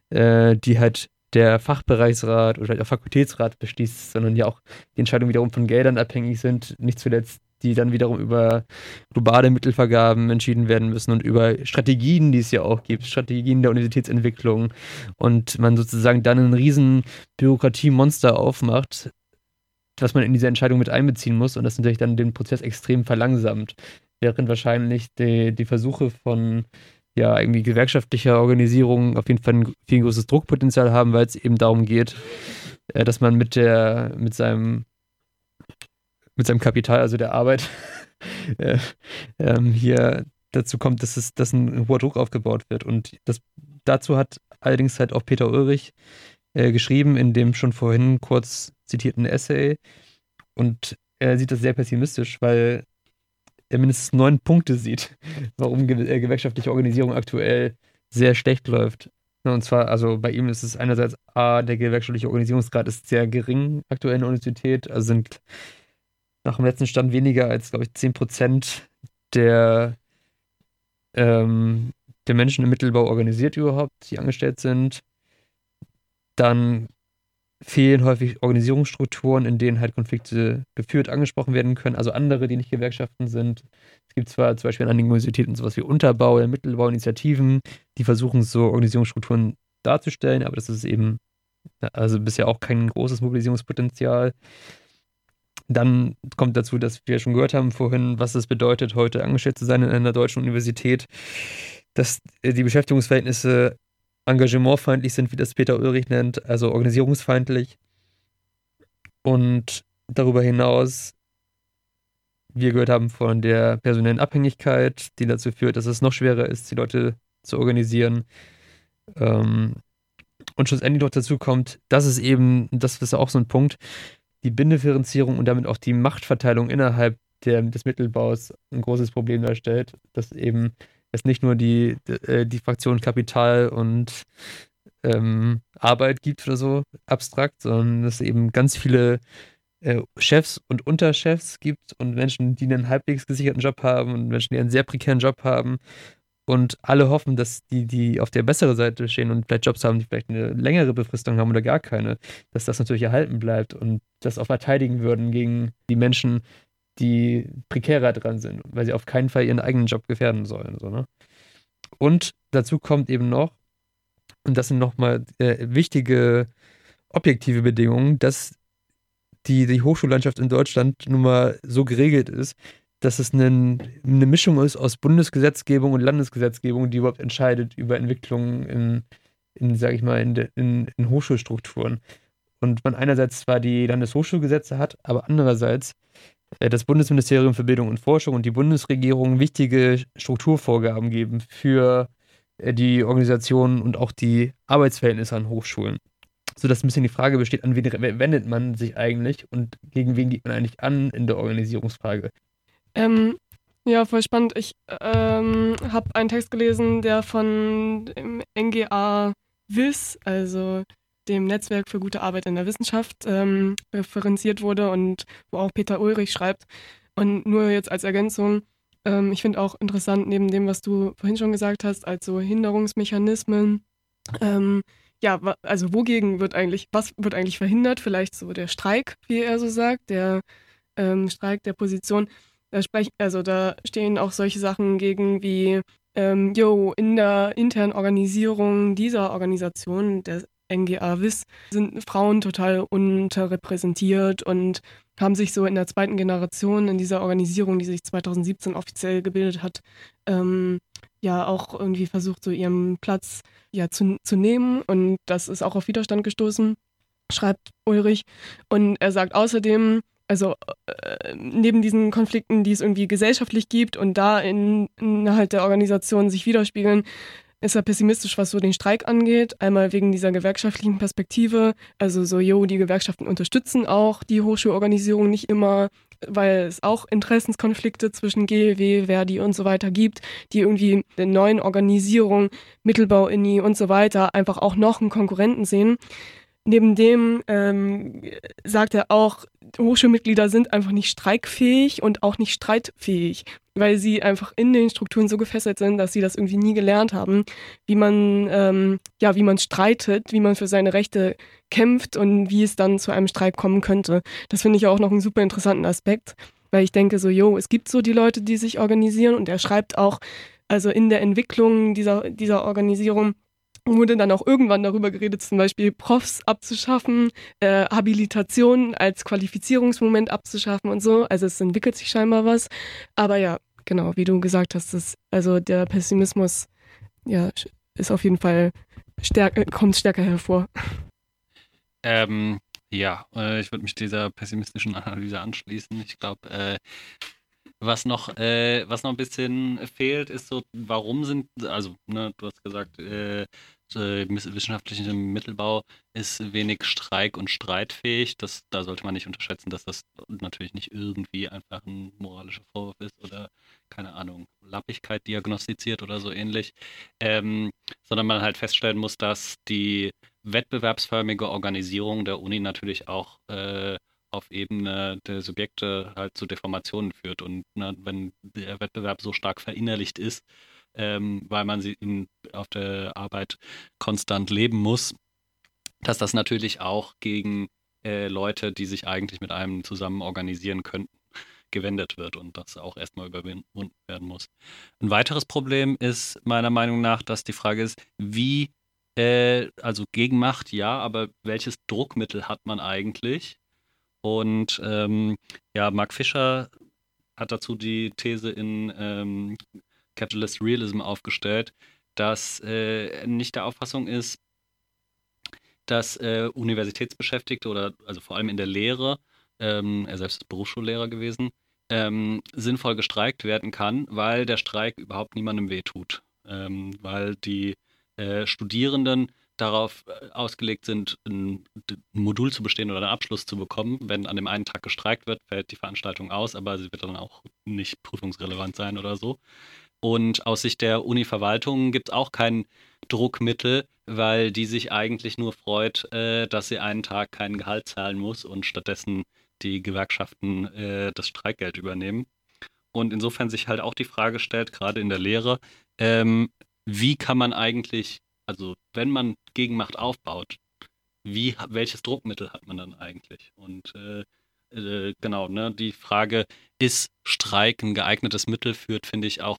äh, die halt der Fachbereichsrat oder der Fakultätsrat beschließt, sondern ja auch die Entscheidungen wiederum von Geldern abhängig sind, nicht zuletzt die dann wiederum über globale Mittelvergaben entschieden werden müssen und über Strategien, die es ja auch gibt, Strategien der Universitätsentwicklung. Und man sozusagen dann ein riesen Bürokratiemonster aufmacht, was man in diese Entscheidung mit einbeziehen muss und das natürlich dann den Prozess extrem verlangsamt. während wahrscheinlich die, die Versuche von ja irgendwie gewerkschaftlicher Organisation auf jeden Fall ein viel großes Druckpotenzial haben, weil es eben darum geht, äh, dass man mit der, mit seinem, mit seinem Kapital, also der Arbeit, äh, ähm, hier dazu kommt, dass es, dass ein hoher Druck aufgebaut wird. Und das, dazu hat allerdings halt auch Peter Ulrich äh, geschrieben, in dem schon vorhin kurz zitierten Essay. Und er sieht das sehr pessimistisch, weil er mindestens neun Punkte sieht, warum ge äh, gewerkschaftliche Organisierung aktuell sehr schlecht läuft. Und zwar, also bei ihm ist es einerseits A, der gewerkschaftliche Organisierungsgrad ist sehr gering aktuell in der Universität, also sind nach dem letzten Stand weniger als, glaube ich, 10 Prozent der, ähm, der Menschen im Mittelbau organisiert überhaupt, die angestellt sind. Dann fehlen häufig Organisierungsstrukturen, in denen halt Konflikte geführt, angesprochen werden können, also andere, die nicht Gewerkschaften sind. Es gibt zwar zum Beispiel an einigen Universitäten sowas wie Unterbau oder Mittelbauinitiativen, die versuchen, so Organisierungsstrukturen darzustellen, aber das ist eben also bisher auch kein großes Mobilisierungspotenzial. Dann kommt dazu, dass wir schon gehört haben vorhin, was es bedeutet, heute angestellt zu sein in einer deutschen Universität, dass die Beschäftigungsverhältnisse engagementfeindlich sind, wie das Peter Ulrich nennt, also organisierungsfeindlich. Und darüber hinaus, wir gehört haben von der personellen Abhängigkeit, die dazu führt, dass es noch schwerer ist, die Leute zu organisieren. Ähm, und schlussendlich noch dazu kommt, dass es eben, das ist auch so ein Punkt, die Bindifferenzierung und damit auch die Machtverteilung innerhalb der, des Mittelbaus ein großes Problem darstellt, dass eben es nicht nur die, äh, die Fraktion Kapital und ähm, Arbeit gibt oder so abstrakt, sondern es eben ganz viele äh, Chefs und Unterchefs gibt und Menschen, die einen halbwegs gesicherten Job haben und Menschen, die einen sehr prekären Job haben. Und alle hoffen, dass die, die auf der besseren Seite stehen und vielleicht Jobs haben, die vielleicht eine längere Befristung haben oder gar keine, dass das natürlich erhalten bleibt und das auch verteidigen würden gegen die Menschen, die prekärer dran sind, weil sie auf keinen Fall ihren eigenen Job gefährden sollen. So, ne? Und dazu kommt eben noch, und das sind nochmal äh, wichtige objektive Bedingungen, dass die, die Hochschullandschaft in Deutschland nun mal so geregelt ist, dass es eine, eine Mischung ist aus Bundesgesetzgebung und Landesgesetzgebung, die überhaupt entscheidet über Entwicklungen in, in sage ich mal, in, in, in Hochschulstrukturen. Und man einerseits zwar die Landeshochschulgesetze hat, aber andererseits das Bundesministerium für Bildung und Forschung und die Bundesregierung wichtige Strukturvorgaben geben für äh, die Organisation und auch die Arbeitsverhältnisse an Hochschulen. Sodass ein bisschen die Frage besteht, an wen wendet man sich eigentlich und gegen wen geht man eigentlich an in der Organisierungsfrage? Ähm, ja, voll spannend. Ich ähm, habe einen Text gelesen, der von dem NGA WIS, also dem Netzwerk für gute Arbeit in der Wissenschaft ähm, referenziert wurde und wo auch Peter Ulrich schreibt. Und nur jetzt als Ergänzung, ähm, ich finde auch interessant, neben dem, was du vorhin schon gesagt hast, als so Hinderungsmechanismen, ähm, ja, also wogegen wird eigentlich, was wird eigentlich verhindert? Vielleicht so der Streik, wie er so sagt, der ähm, Streik der Position. Da sprechen, also da stehen auch solche Sachen gegen wie, ähm, in der internen Organisierung dieser Organisation, der NGA WIS sind Frauen total unterrepräsentiert und haben sich so in der zweiten Generation in dieser Organisation, die sich 2017 offiziell gebildet hat, ähm, ja auch irgendwie versucht, so ihren Platz ja zu, zu nehmen. Und das ist auch auf Widerstand gestoßen, schreibt Ulrich. Und er sagt außerdem, also äh, neben diesen Konflikten, die es irgendwie gesellschaftlich gibt und da in, innerhalb der Organisation sich widerspiegeln, ist er pessimistisch, was so den Streik angeht. Einmal wegen dieser gewerkschaftlichen Perspektive. Also so, jo, die Gewerkschaften unterstützen auch die Hochschulorganisierung nicht immer, weil es auch Interessenskonflikte zwischen GEW, Verdi und so weiter gibt, die irgendwie in neuen Organisierungen, Mittelbau, INI und so weiter einfach auch noch einen Konkurrenten sehen. Neben dem ähm, sagt er auch, Hochschulmitglieder sind einfach nicht streikfähig und auch nicht streitfähig, weil sie einfach in den Strukturen so gefesselt sind, dass sie das irgendwie nie gelernt haben, wie man ähm, ja, wie man streitet, wie man für seine Rechte kämpft und wie es dann zu einem Streik kommen könnte. Das finde ich auch noch einen super interessanten Aspekt, weil ich denke so, jo, es gibt so die Leute, die sich organisieren und er schreibt auch, also in der Entwicklung dieser, dieser Organisierung wurde dann auch irgendwann darüber geredet, zum Beispiel Profs abzuschaffen, äh, Habilitation als Qualifizierungsmoment abzuschaffen und so. Also es entwickelt sich scheinbar was. Aber ja, genau, wie du gesagt hast, das, also der Pessimismus ja, ist auf jeden Fall stärker, kommt stärker hervor. Ähm, ja, äh, ich würde mich dieser pessimistischen Analyse anschließen. Ich glaube, äh, was noch, äh, was noch ein bisschen fehlt, ist so, warum sind, also, ne, du hast gesagt, äh, äh, wissenschaftlicher Mittelbau ist wenig streik- und streitfähig. Das, da sollte man nicht unterschätzen, dass das natürlich nicht irgendwie einfach ein moralischer Vorwurf ist oder, keine Ahnung, Lappigkeit diagnostiziert oder so ähnlich, ähm, sondern man halt feststellen muss, dass die wettbewerbsförmige Organisierung der Uni natürlich auch äh, auf Ebene der Subjekte halt zu Deformationen führt. Und ne, wenn der Wettbewerb so stark verinnerlicht ist, ähm, weil man sie in, auf der Arbeit konstant leben muss, dass das natürlich auch gegen äh, Leute, die sich eigentlich mit einem zusammen organisieren könnten, gewendet wird und das auch erstmal überwunden werden muss. Ein weiteres Problem ist meiner Meinung nach, dass die Frage ist, wie, äh, also Gegenmacht, ja, aber welches Druckmittel hat man eigentlich? Und ähm, ja, Mark Fischer hat dazu die These in ähm, Capitalist Realism aufgestellt, dass äh, nicht der Auffassung ist, dass äh, Universitätsbeschäftigte oder also vor allem in der Lehre, ähm, er selbst ist Berufsschullehrer gewesen, ähm, sinnvoll gestreikt werden kann, weil der Streik überhaupt niemandem wehtut. Ähm, weil die äh, Studierenden darauf äh, ausgelegt sind, ein, ein, Modul zu bestehen oder einen Abschluss zu bekommen. Wenn an dem einen Tag gestreikt wird, fällt die Veranstaltung aus, aber sie wird dann auch nicht prüfungsrelevant sein oder so. Und aus Sicht der Uni-Verwaltung gibt es auch kein Druckmittel, weil die sich eigentlich nur freut, äh, dass sie einen Tag kein Gehalt zahlen muss und stattdessen die Gewerkschaften äh, das Streikgeld übernehmen. Und insofern sich halt auch die Frage stellt, gerade in der Lehre, ähm, wie kann man eigentlich, also wenn man Gegenmacht aufbaut, wie, welches Druckmittel hat man dann eigentlich? Und äh, äh, genau, ne, die Frage, ist Streik ein geeignetes Mittel, führt, finde ich, auch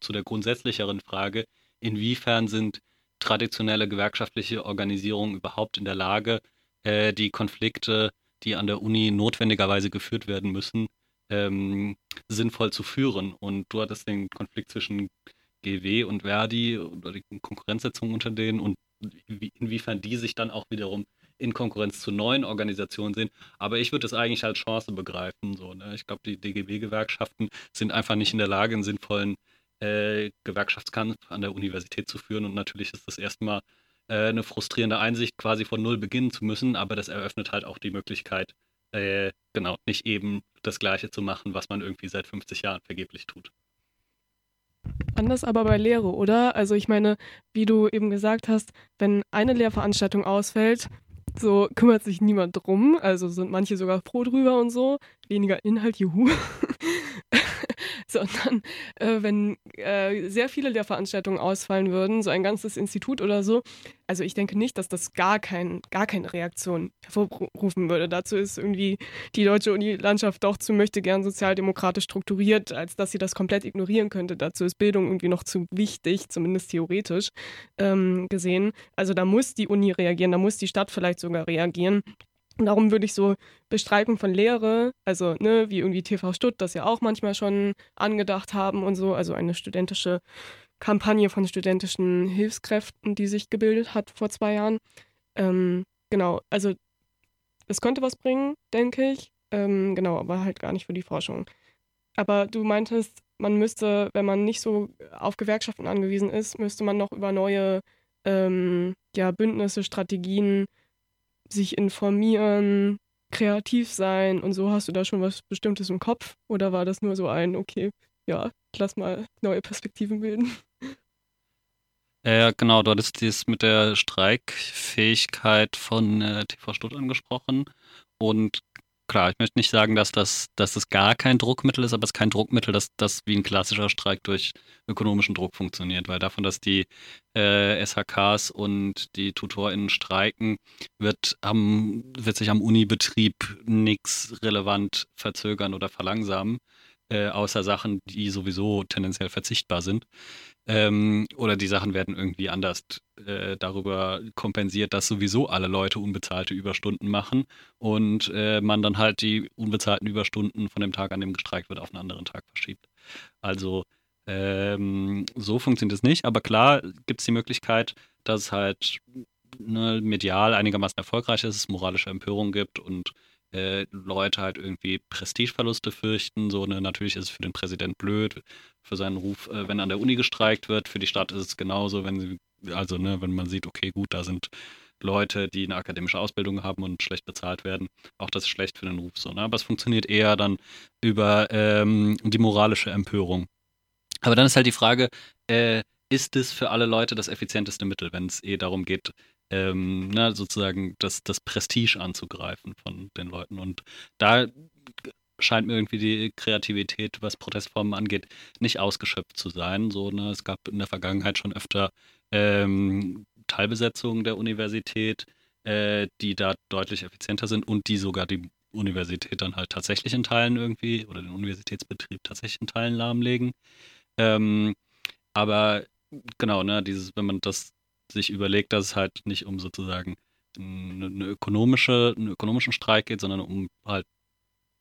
zu der grundsätzlicheren Frage, inwiefern sind traditionelle gewerkschaftliche Organisationen überhaupt in der Lage, äh, die Konflikte, die an der Uni notwendigerweise geführt werden müssen, ähm, sinnvoll zu führen. Und du hattest den Konflikt zwischen GW und Verdi oder die Konkurrenzsetzung unter denen und inwiefern die sich dann auch wiederum in Konkurrenz zu neuen Organisationen sehen. Aber ich würde es eigentlich als Chance begreifen. So, ne? Ich glaube, die DGB-Gewerkschaften sind einfach nicht in der Lage, einen sinnvollen äh, Gewerkschaftskampf an der Universität zu führen. Und natürlich ist das erstmal äh, eine frustrierende Einsicht, quasi von Null beginnen zu müssen. Aber das eröffnet halt auch die Möglichkeit, äh, genau, nicht eben das Gleiche zu machen, was man irgendwie seit 50 Jahren vergeblich tut. Anders aber bei Lehre, oder? Also ich meine, wie du eben gesagt hast, wenn eine Lehrveranstaltung ausfällt, so kümmert sich niemand drum. Also sind manche sogar froh drüber und so. Weniger Inhalt, juhu. sondern äh, wenn äh, sehr viele der Veranstaltungen ausfallen würden, so ein ganzes Institut oder so, also ich denke nicht, dass das gar, kein, gar keine Reaktion hervorrufen würde. Dazu ist irgendwie die deutsche Uni-Landschaft doch zu möchte gern sozialdemokratisch strukturiert, als dass sie das komplett ignorieren könnte. Dazu ist Bildung irgendwie noch zu wichtig, zumindest theoretisch ähm, gesehen. Also da muss die Uni reagieren, da muss die Stadt vielleicht sogar reagieren. Und darum würde ich so Bestreiken von Lehre, also ne, wie irgendwie TV Stutt das ja auch manchmal schon angedacht haben und so, also eine studentische Kampagne von studentischen Hilfskräften, die sich gebildet hat vor zwei Jahren. Ähm, genau, also es könnte was bringen, denke ich. Ähm, genau, aber halt gar nicht für die Forschung. Aber du meintest, man müsste, wenn man nicht so auf Gewerkschaften angewiesen ist, müsste man noch über neue ähm, ja, Bündnisse, Strategien sich informieren, kreativ sein und so. Hast du da schon was Bestimmtes im Kopf? Oder war das nur so ein, okay, ja, lass mal neue Perspektiven bilden? Ja, genau, du hattest dies mit der Streikfähigkeit von äh, TV Stutt angesprochen. Und klar, ich möchte nicht sagen, dass das, dass das gar kein Druckmittel ist, aber es ist kein Druckmittel, das, das wie ein klassischer Streik durch ökonomischen Druck funktioniert, weil davon, dass die äh, SHKs und die TutorInnen streiken, wird, am, wird sich am Unibetrieb nichts relevant verzögern oder verlangsamen. Äh, außer Sachen, die sowieso tendenziell verzichtbar sind. Ähm, oder die Sachen werden irgendwie anders äh, darüber kompensiert, dass sowieso alle Leute unbezahlte Überstunden machen und äh, man dann halt die unbezahlten Überstunden von dem Tag, an dem gestreikt wird, auf einen anderen Tag verschiebt. Also ähm, so funktioniert es nicht, aber klar gibt es die Möglichkeit, dass es halt ne, medial einigermaßen erfolgreich ist, es moralische Empörung gibt und äh, Leute halt irgendwie Prestigeverluste fürchten. So, ne, natürlich ist es für den Präsident blöd, für seinen Ruf, äh, wenn an der Uni gestreikt wird. Für die Stadt ist es genauso, wenn sie, also, ne, wenn man sieht, okay, gut, da sind Leute, die eine akademische Ausbildung haben und schlecht bezahlt werden. Auch das ist schlecht für den Ruf so. Ne? Aber es funktioniert eher dann über ähm, die moralische Empörung. Aber dann ist halt die Frage, äh, ist es für alle Leute das effizienteste Mittel, wenn es eh darum geht, ähm, na, sozusagen das, das Prestige anzugreifen von den Leuten. Und da scheint mir irgendwie die Kreativität, was Protestformen angeht, nicht ausgeschöpft zu sein. So, ne? Es gab in der Vergangenheit schon öfter ähm, Teilbesetzungen der Universität, äh, die da deutlich effizienter sind und die sogar die Universität dann halt tatsächlich in Teilen irgendwie oder den Universitätsbetrieb tatsächlich in Teilen lahmlegen. Ähm, aber genau, ne, dieses, wenn man das sich überlegt, dass es halt nicht um sozusagen eine, ökonomische, einen ökonomischen Streik geht, sondern um halt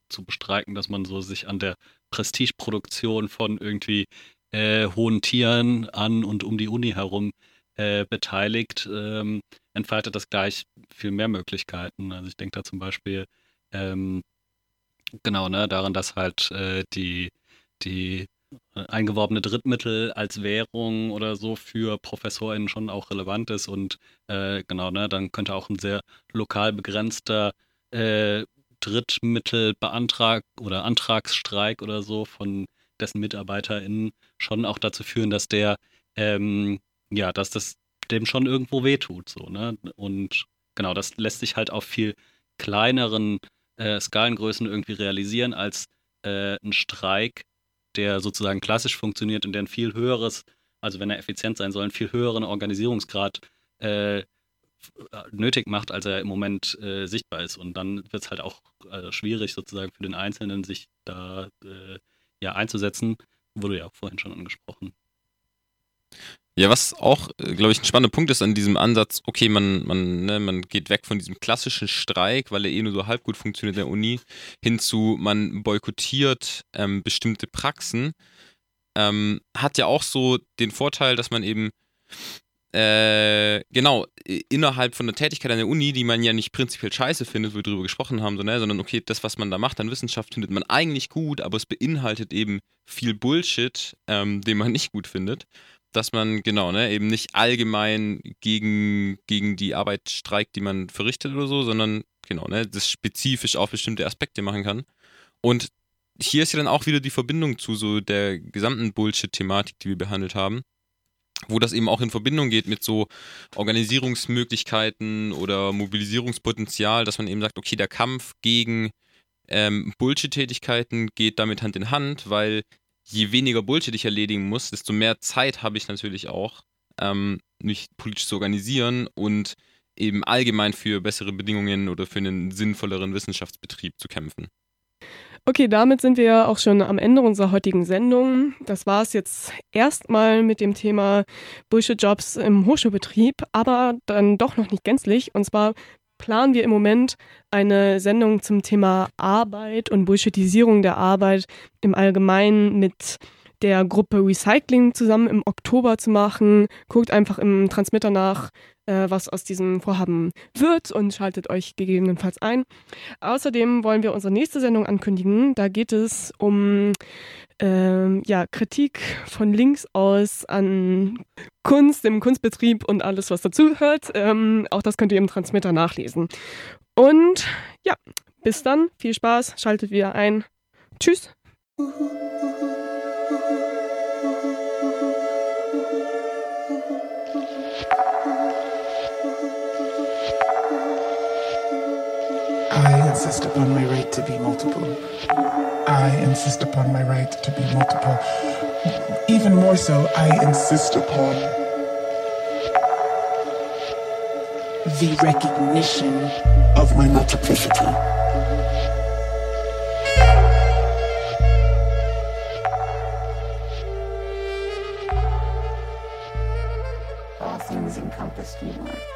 zu bestreiken, dass man so sich an der Prestigeproduktion von irgendwie äh, hohen Tieren an und um die Uni herum äh, beteiligt, ähm, entfaltet das gleich viel mehr Möglichkeiten. Also ich denke da zum Beispiel ähm, genau ne, daran, dass halt äh, die, die eingeworbene Drittmittel als Währung oder so für ProfessorInnen schon auch relevant ist und äh, genau, ne, dann könnte auch ein sehr lokal begrenzter äh, Drittmittelbeantrag oder Antragsstreik oder so von dessen MitarbeiterInnen schon auch dazu führen, dass der, ähm, ja, dass das dem schon irgendwo wehtut, so, ne? Und genau, das lässt sich halt auf viel kleineren äh, Skalengrößen irgendwie realisieren als äh, ein Streik, der sozusagen klassisch funktioniert und der ein viel höheres, also wenn er effizient sein soll, einen viel höheren Organisierungsgrad äh, nötig macht, als er im Moment äh, sichtbar ist. Und dann wird es halt auch äh, schwierig, sozusagen für den Einzelnen, sich da äh, ja einzusetzen. Wurde ja auch vorhin schon angesprochen. Ja, was auch, äh, glaube ich, ein spannender Punkt ist an diesem Ansatz, okay, man, man, ne, man geht weg von diesem klassischen Streik, weil er eh nur so halb gut funktioniert in der Uni, hin zu, man boykottiert ähm, bestimmte Praxen, ähm, hat ja auch so den Vorteil, dass man eben äh, genau, innerhalb von der Tätigkeit an der Uni, die man ja nicht prinzipiell scheiße findet, wo wir drüber gesprochen haben, so, ne, sondern okay, das, was man da macht an Wissenschaft, findet man eigentlich gut, aber es beinhaltet eben viel Bullshit, ähm, den man nicht gut findet dass man genau, ne, eben nicht allgemein gegen, gegen die Arbeit streikt, die man verrichtet oder so, sondern genau, ne, das spezifisch auf bestimmte Aspekte machen kann. Und hier ist ja dann auch wieder die Verbindung zu so der gesamten Bullshit-Thematik, die wir behandelt haben, wo das eben auch in Verbindung geht mit so Organisierungsmöglichkeiten oder Mobilisierungspotenzial, dass man eben sagt, okay, der Kampf gegen ähm, Bullshit-Tätigkeiten geht damit Hand in Hand, weil je weniger Bullshit ich erledigen muss, desto mehr Zeit habe ich natürlich auch, ähm, mich politisch zu organisieren und eben allgemein für bessere Bedingungen oder für einen sinnvolleren Wissenschaftsbetrieb zu kämpfen. Okay, damit sind wir auch schon am Ende unserer heutigen Sendung. Das war es jetzt erstmal mit dem Thema Bullshit-Jobs im Hochschulbetrieb, aber dann doch noch nicht gänzlich. Und zwar planen wir im Moment eine Sendung zum Thema Arbeit und Bullshitisierung der Arbeit im Allgemeinen mit der Gruppe Recycling zusammen im Oktober zu machen. Guckt einfach im Transmitter nach, äh, was aus diesem Vorhaben wird und schaltet euch gegebenenfalls ein. Außerdem wollen wir unsere nächste Sendung ankündigen. Da geht es um ähm, ja, Kritik von links aus an Kunst, im Kunstbetrieb und alles, was dazugehört. Ähm, auch das könnt ihr im Transmitter nachlesen. Und ja, bis dann. Viel Spaß. Schaltet wieder ein. Tschüss. insist upon my right to be multiple. I insist upon my right to be multiple. Even more so, I insist upon the recognition of my multiplicity. All things encompassed you are.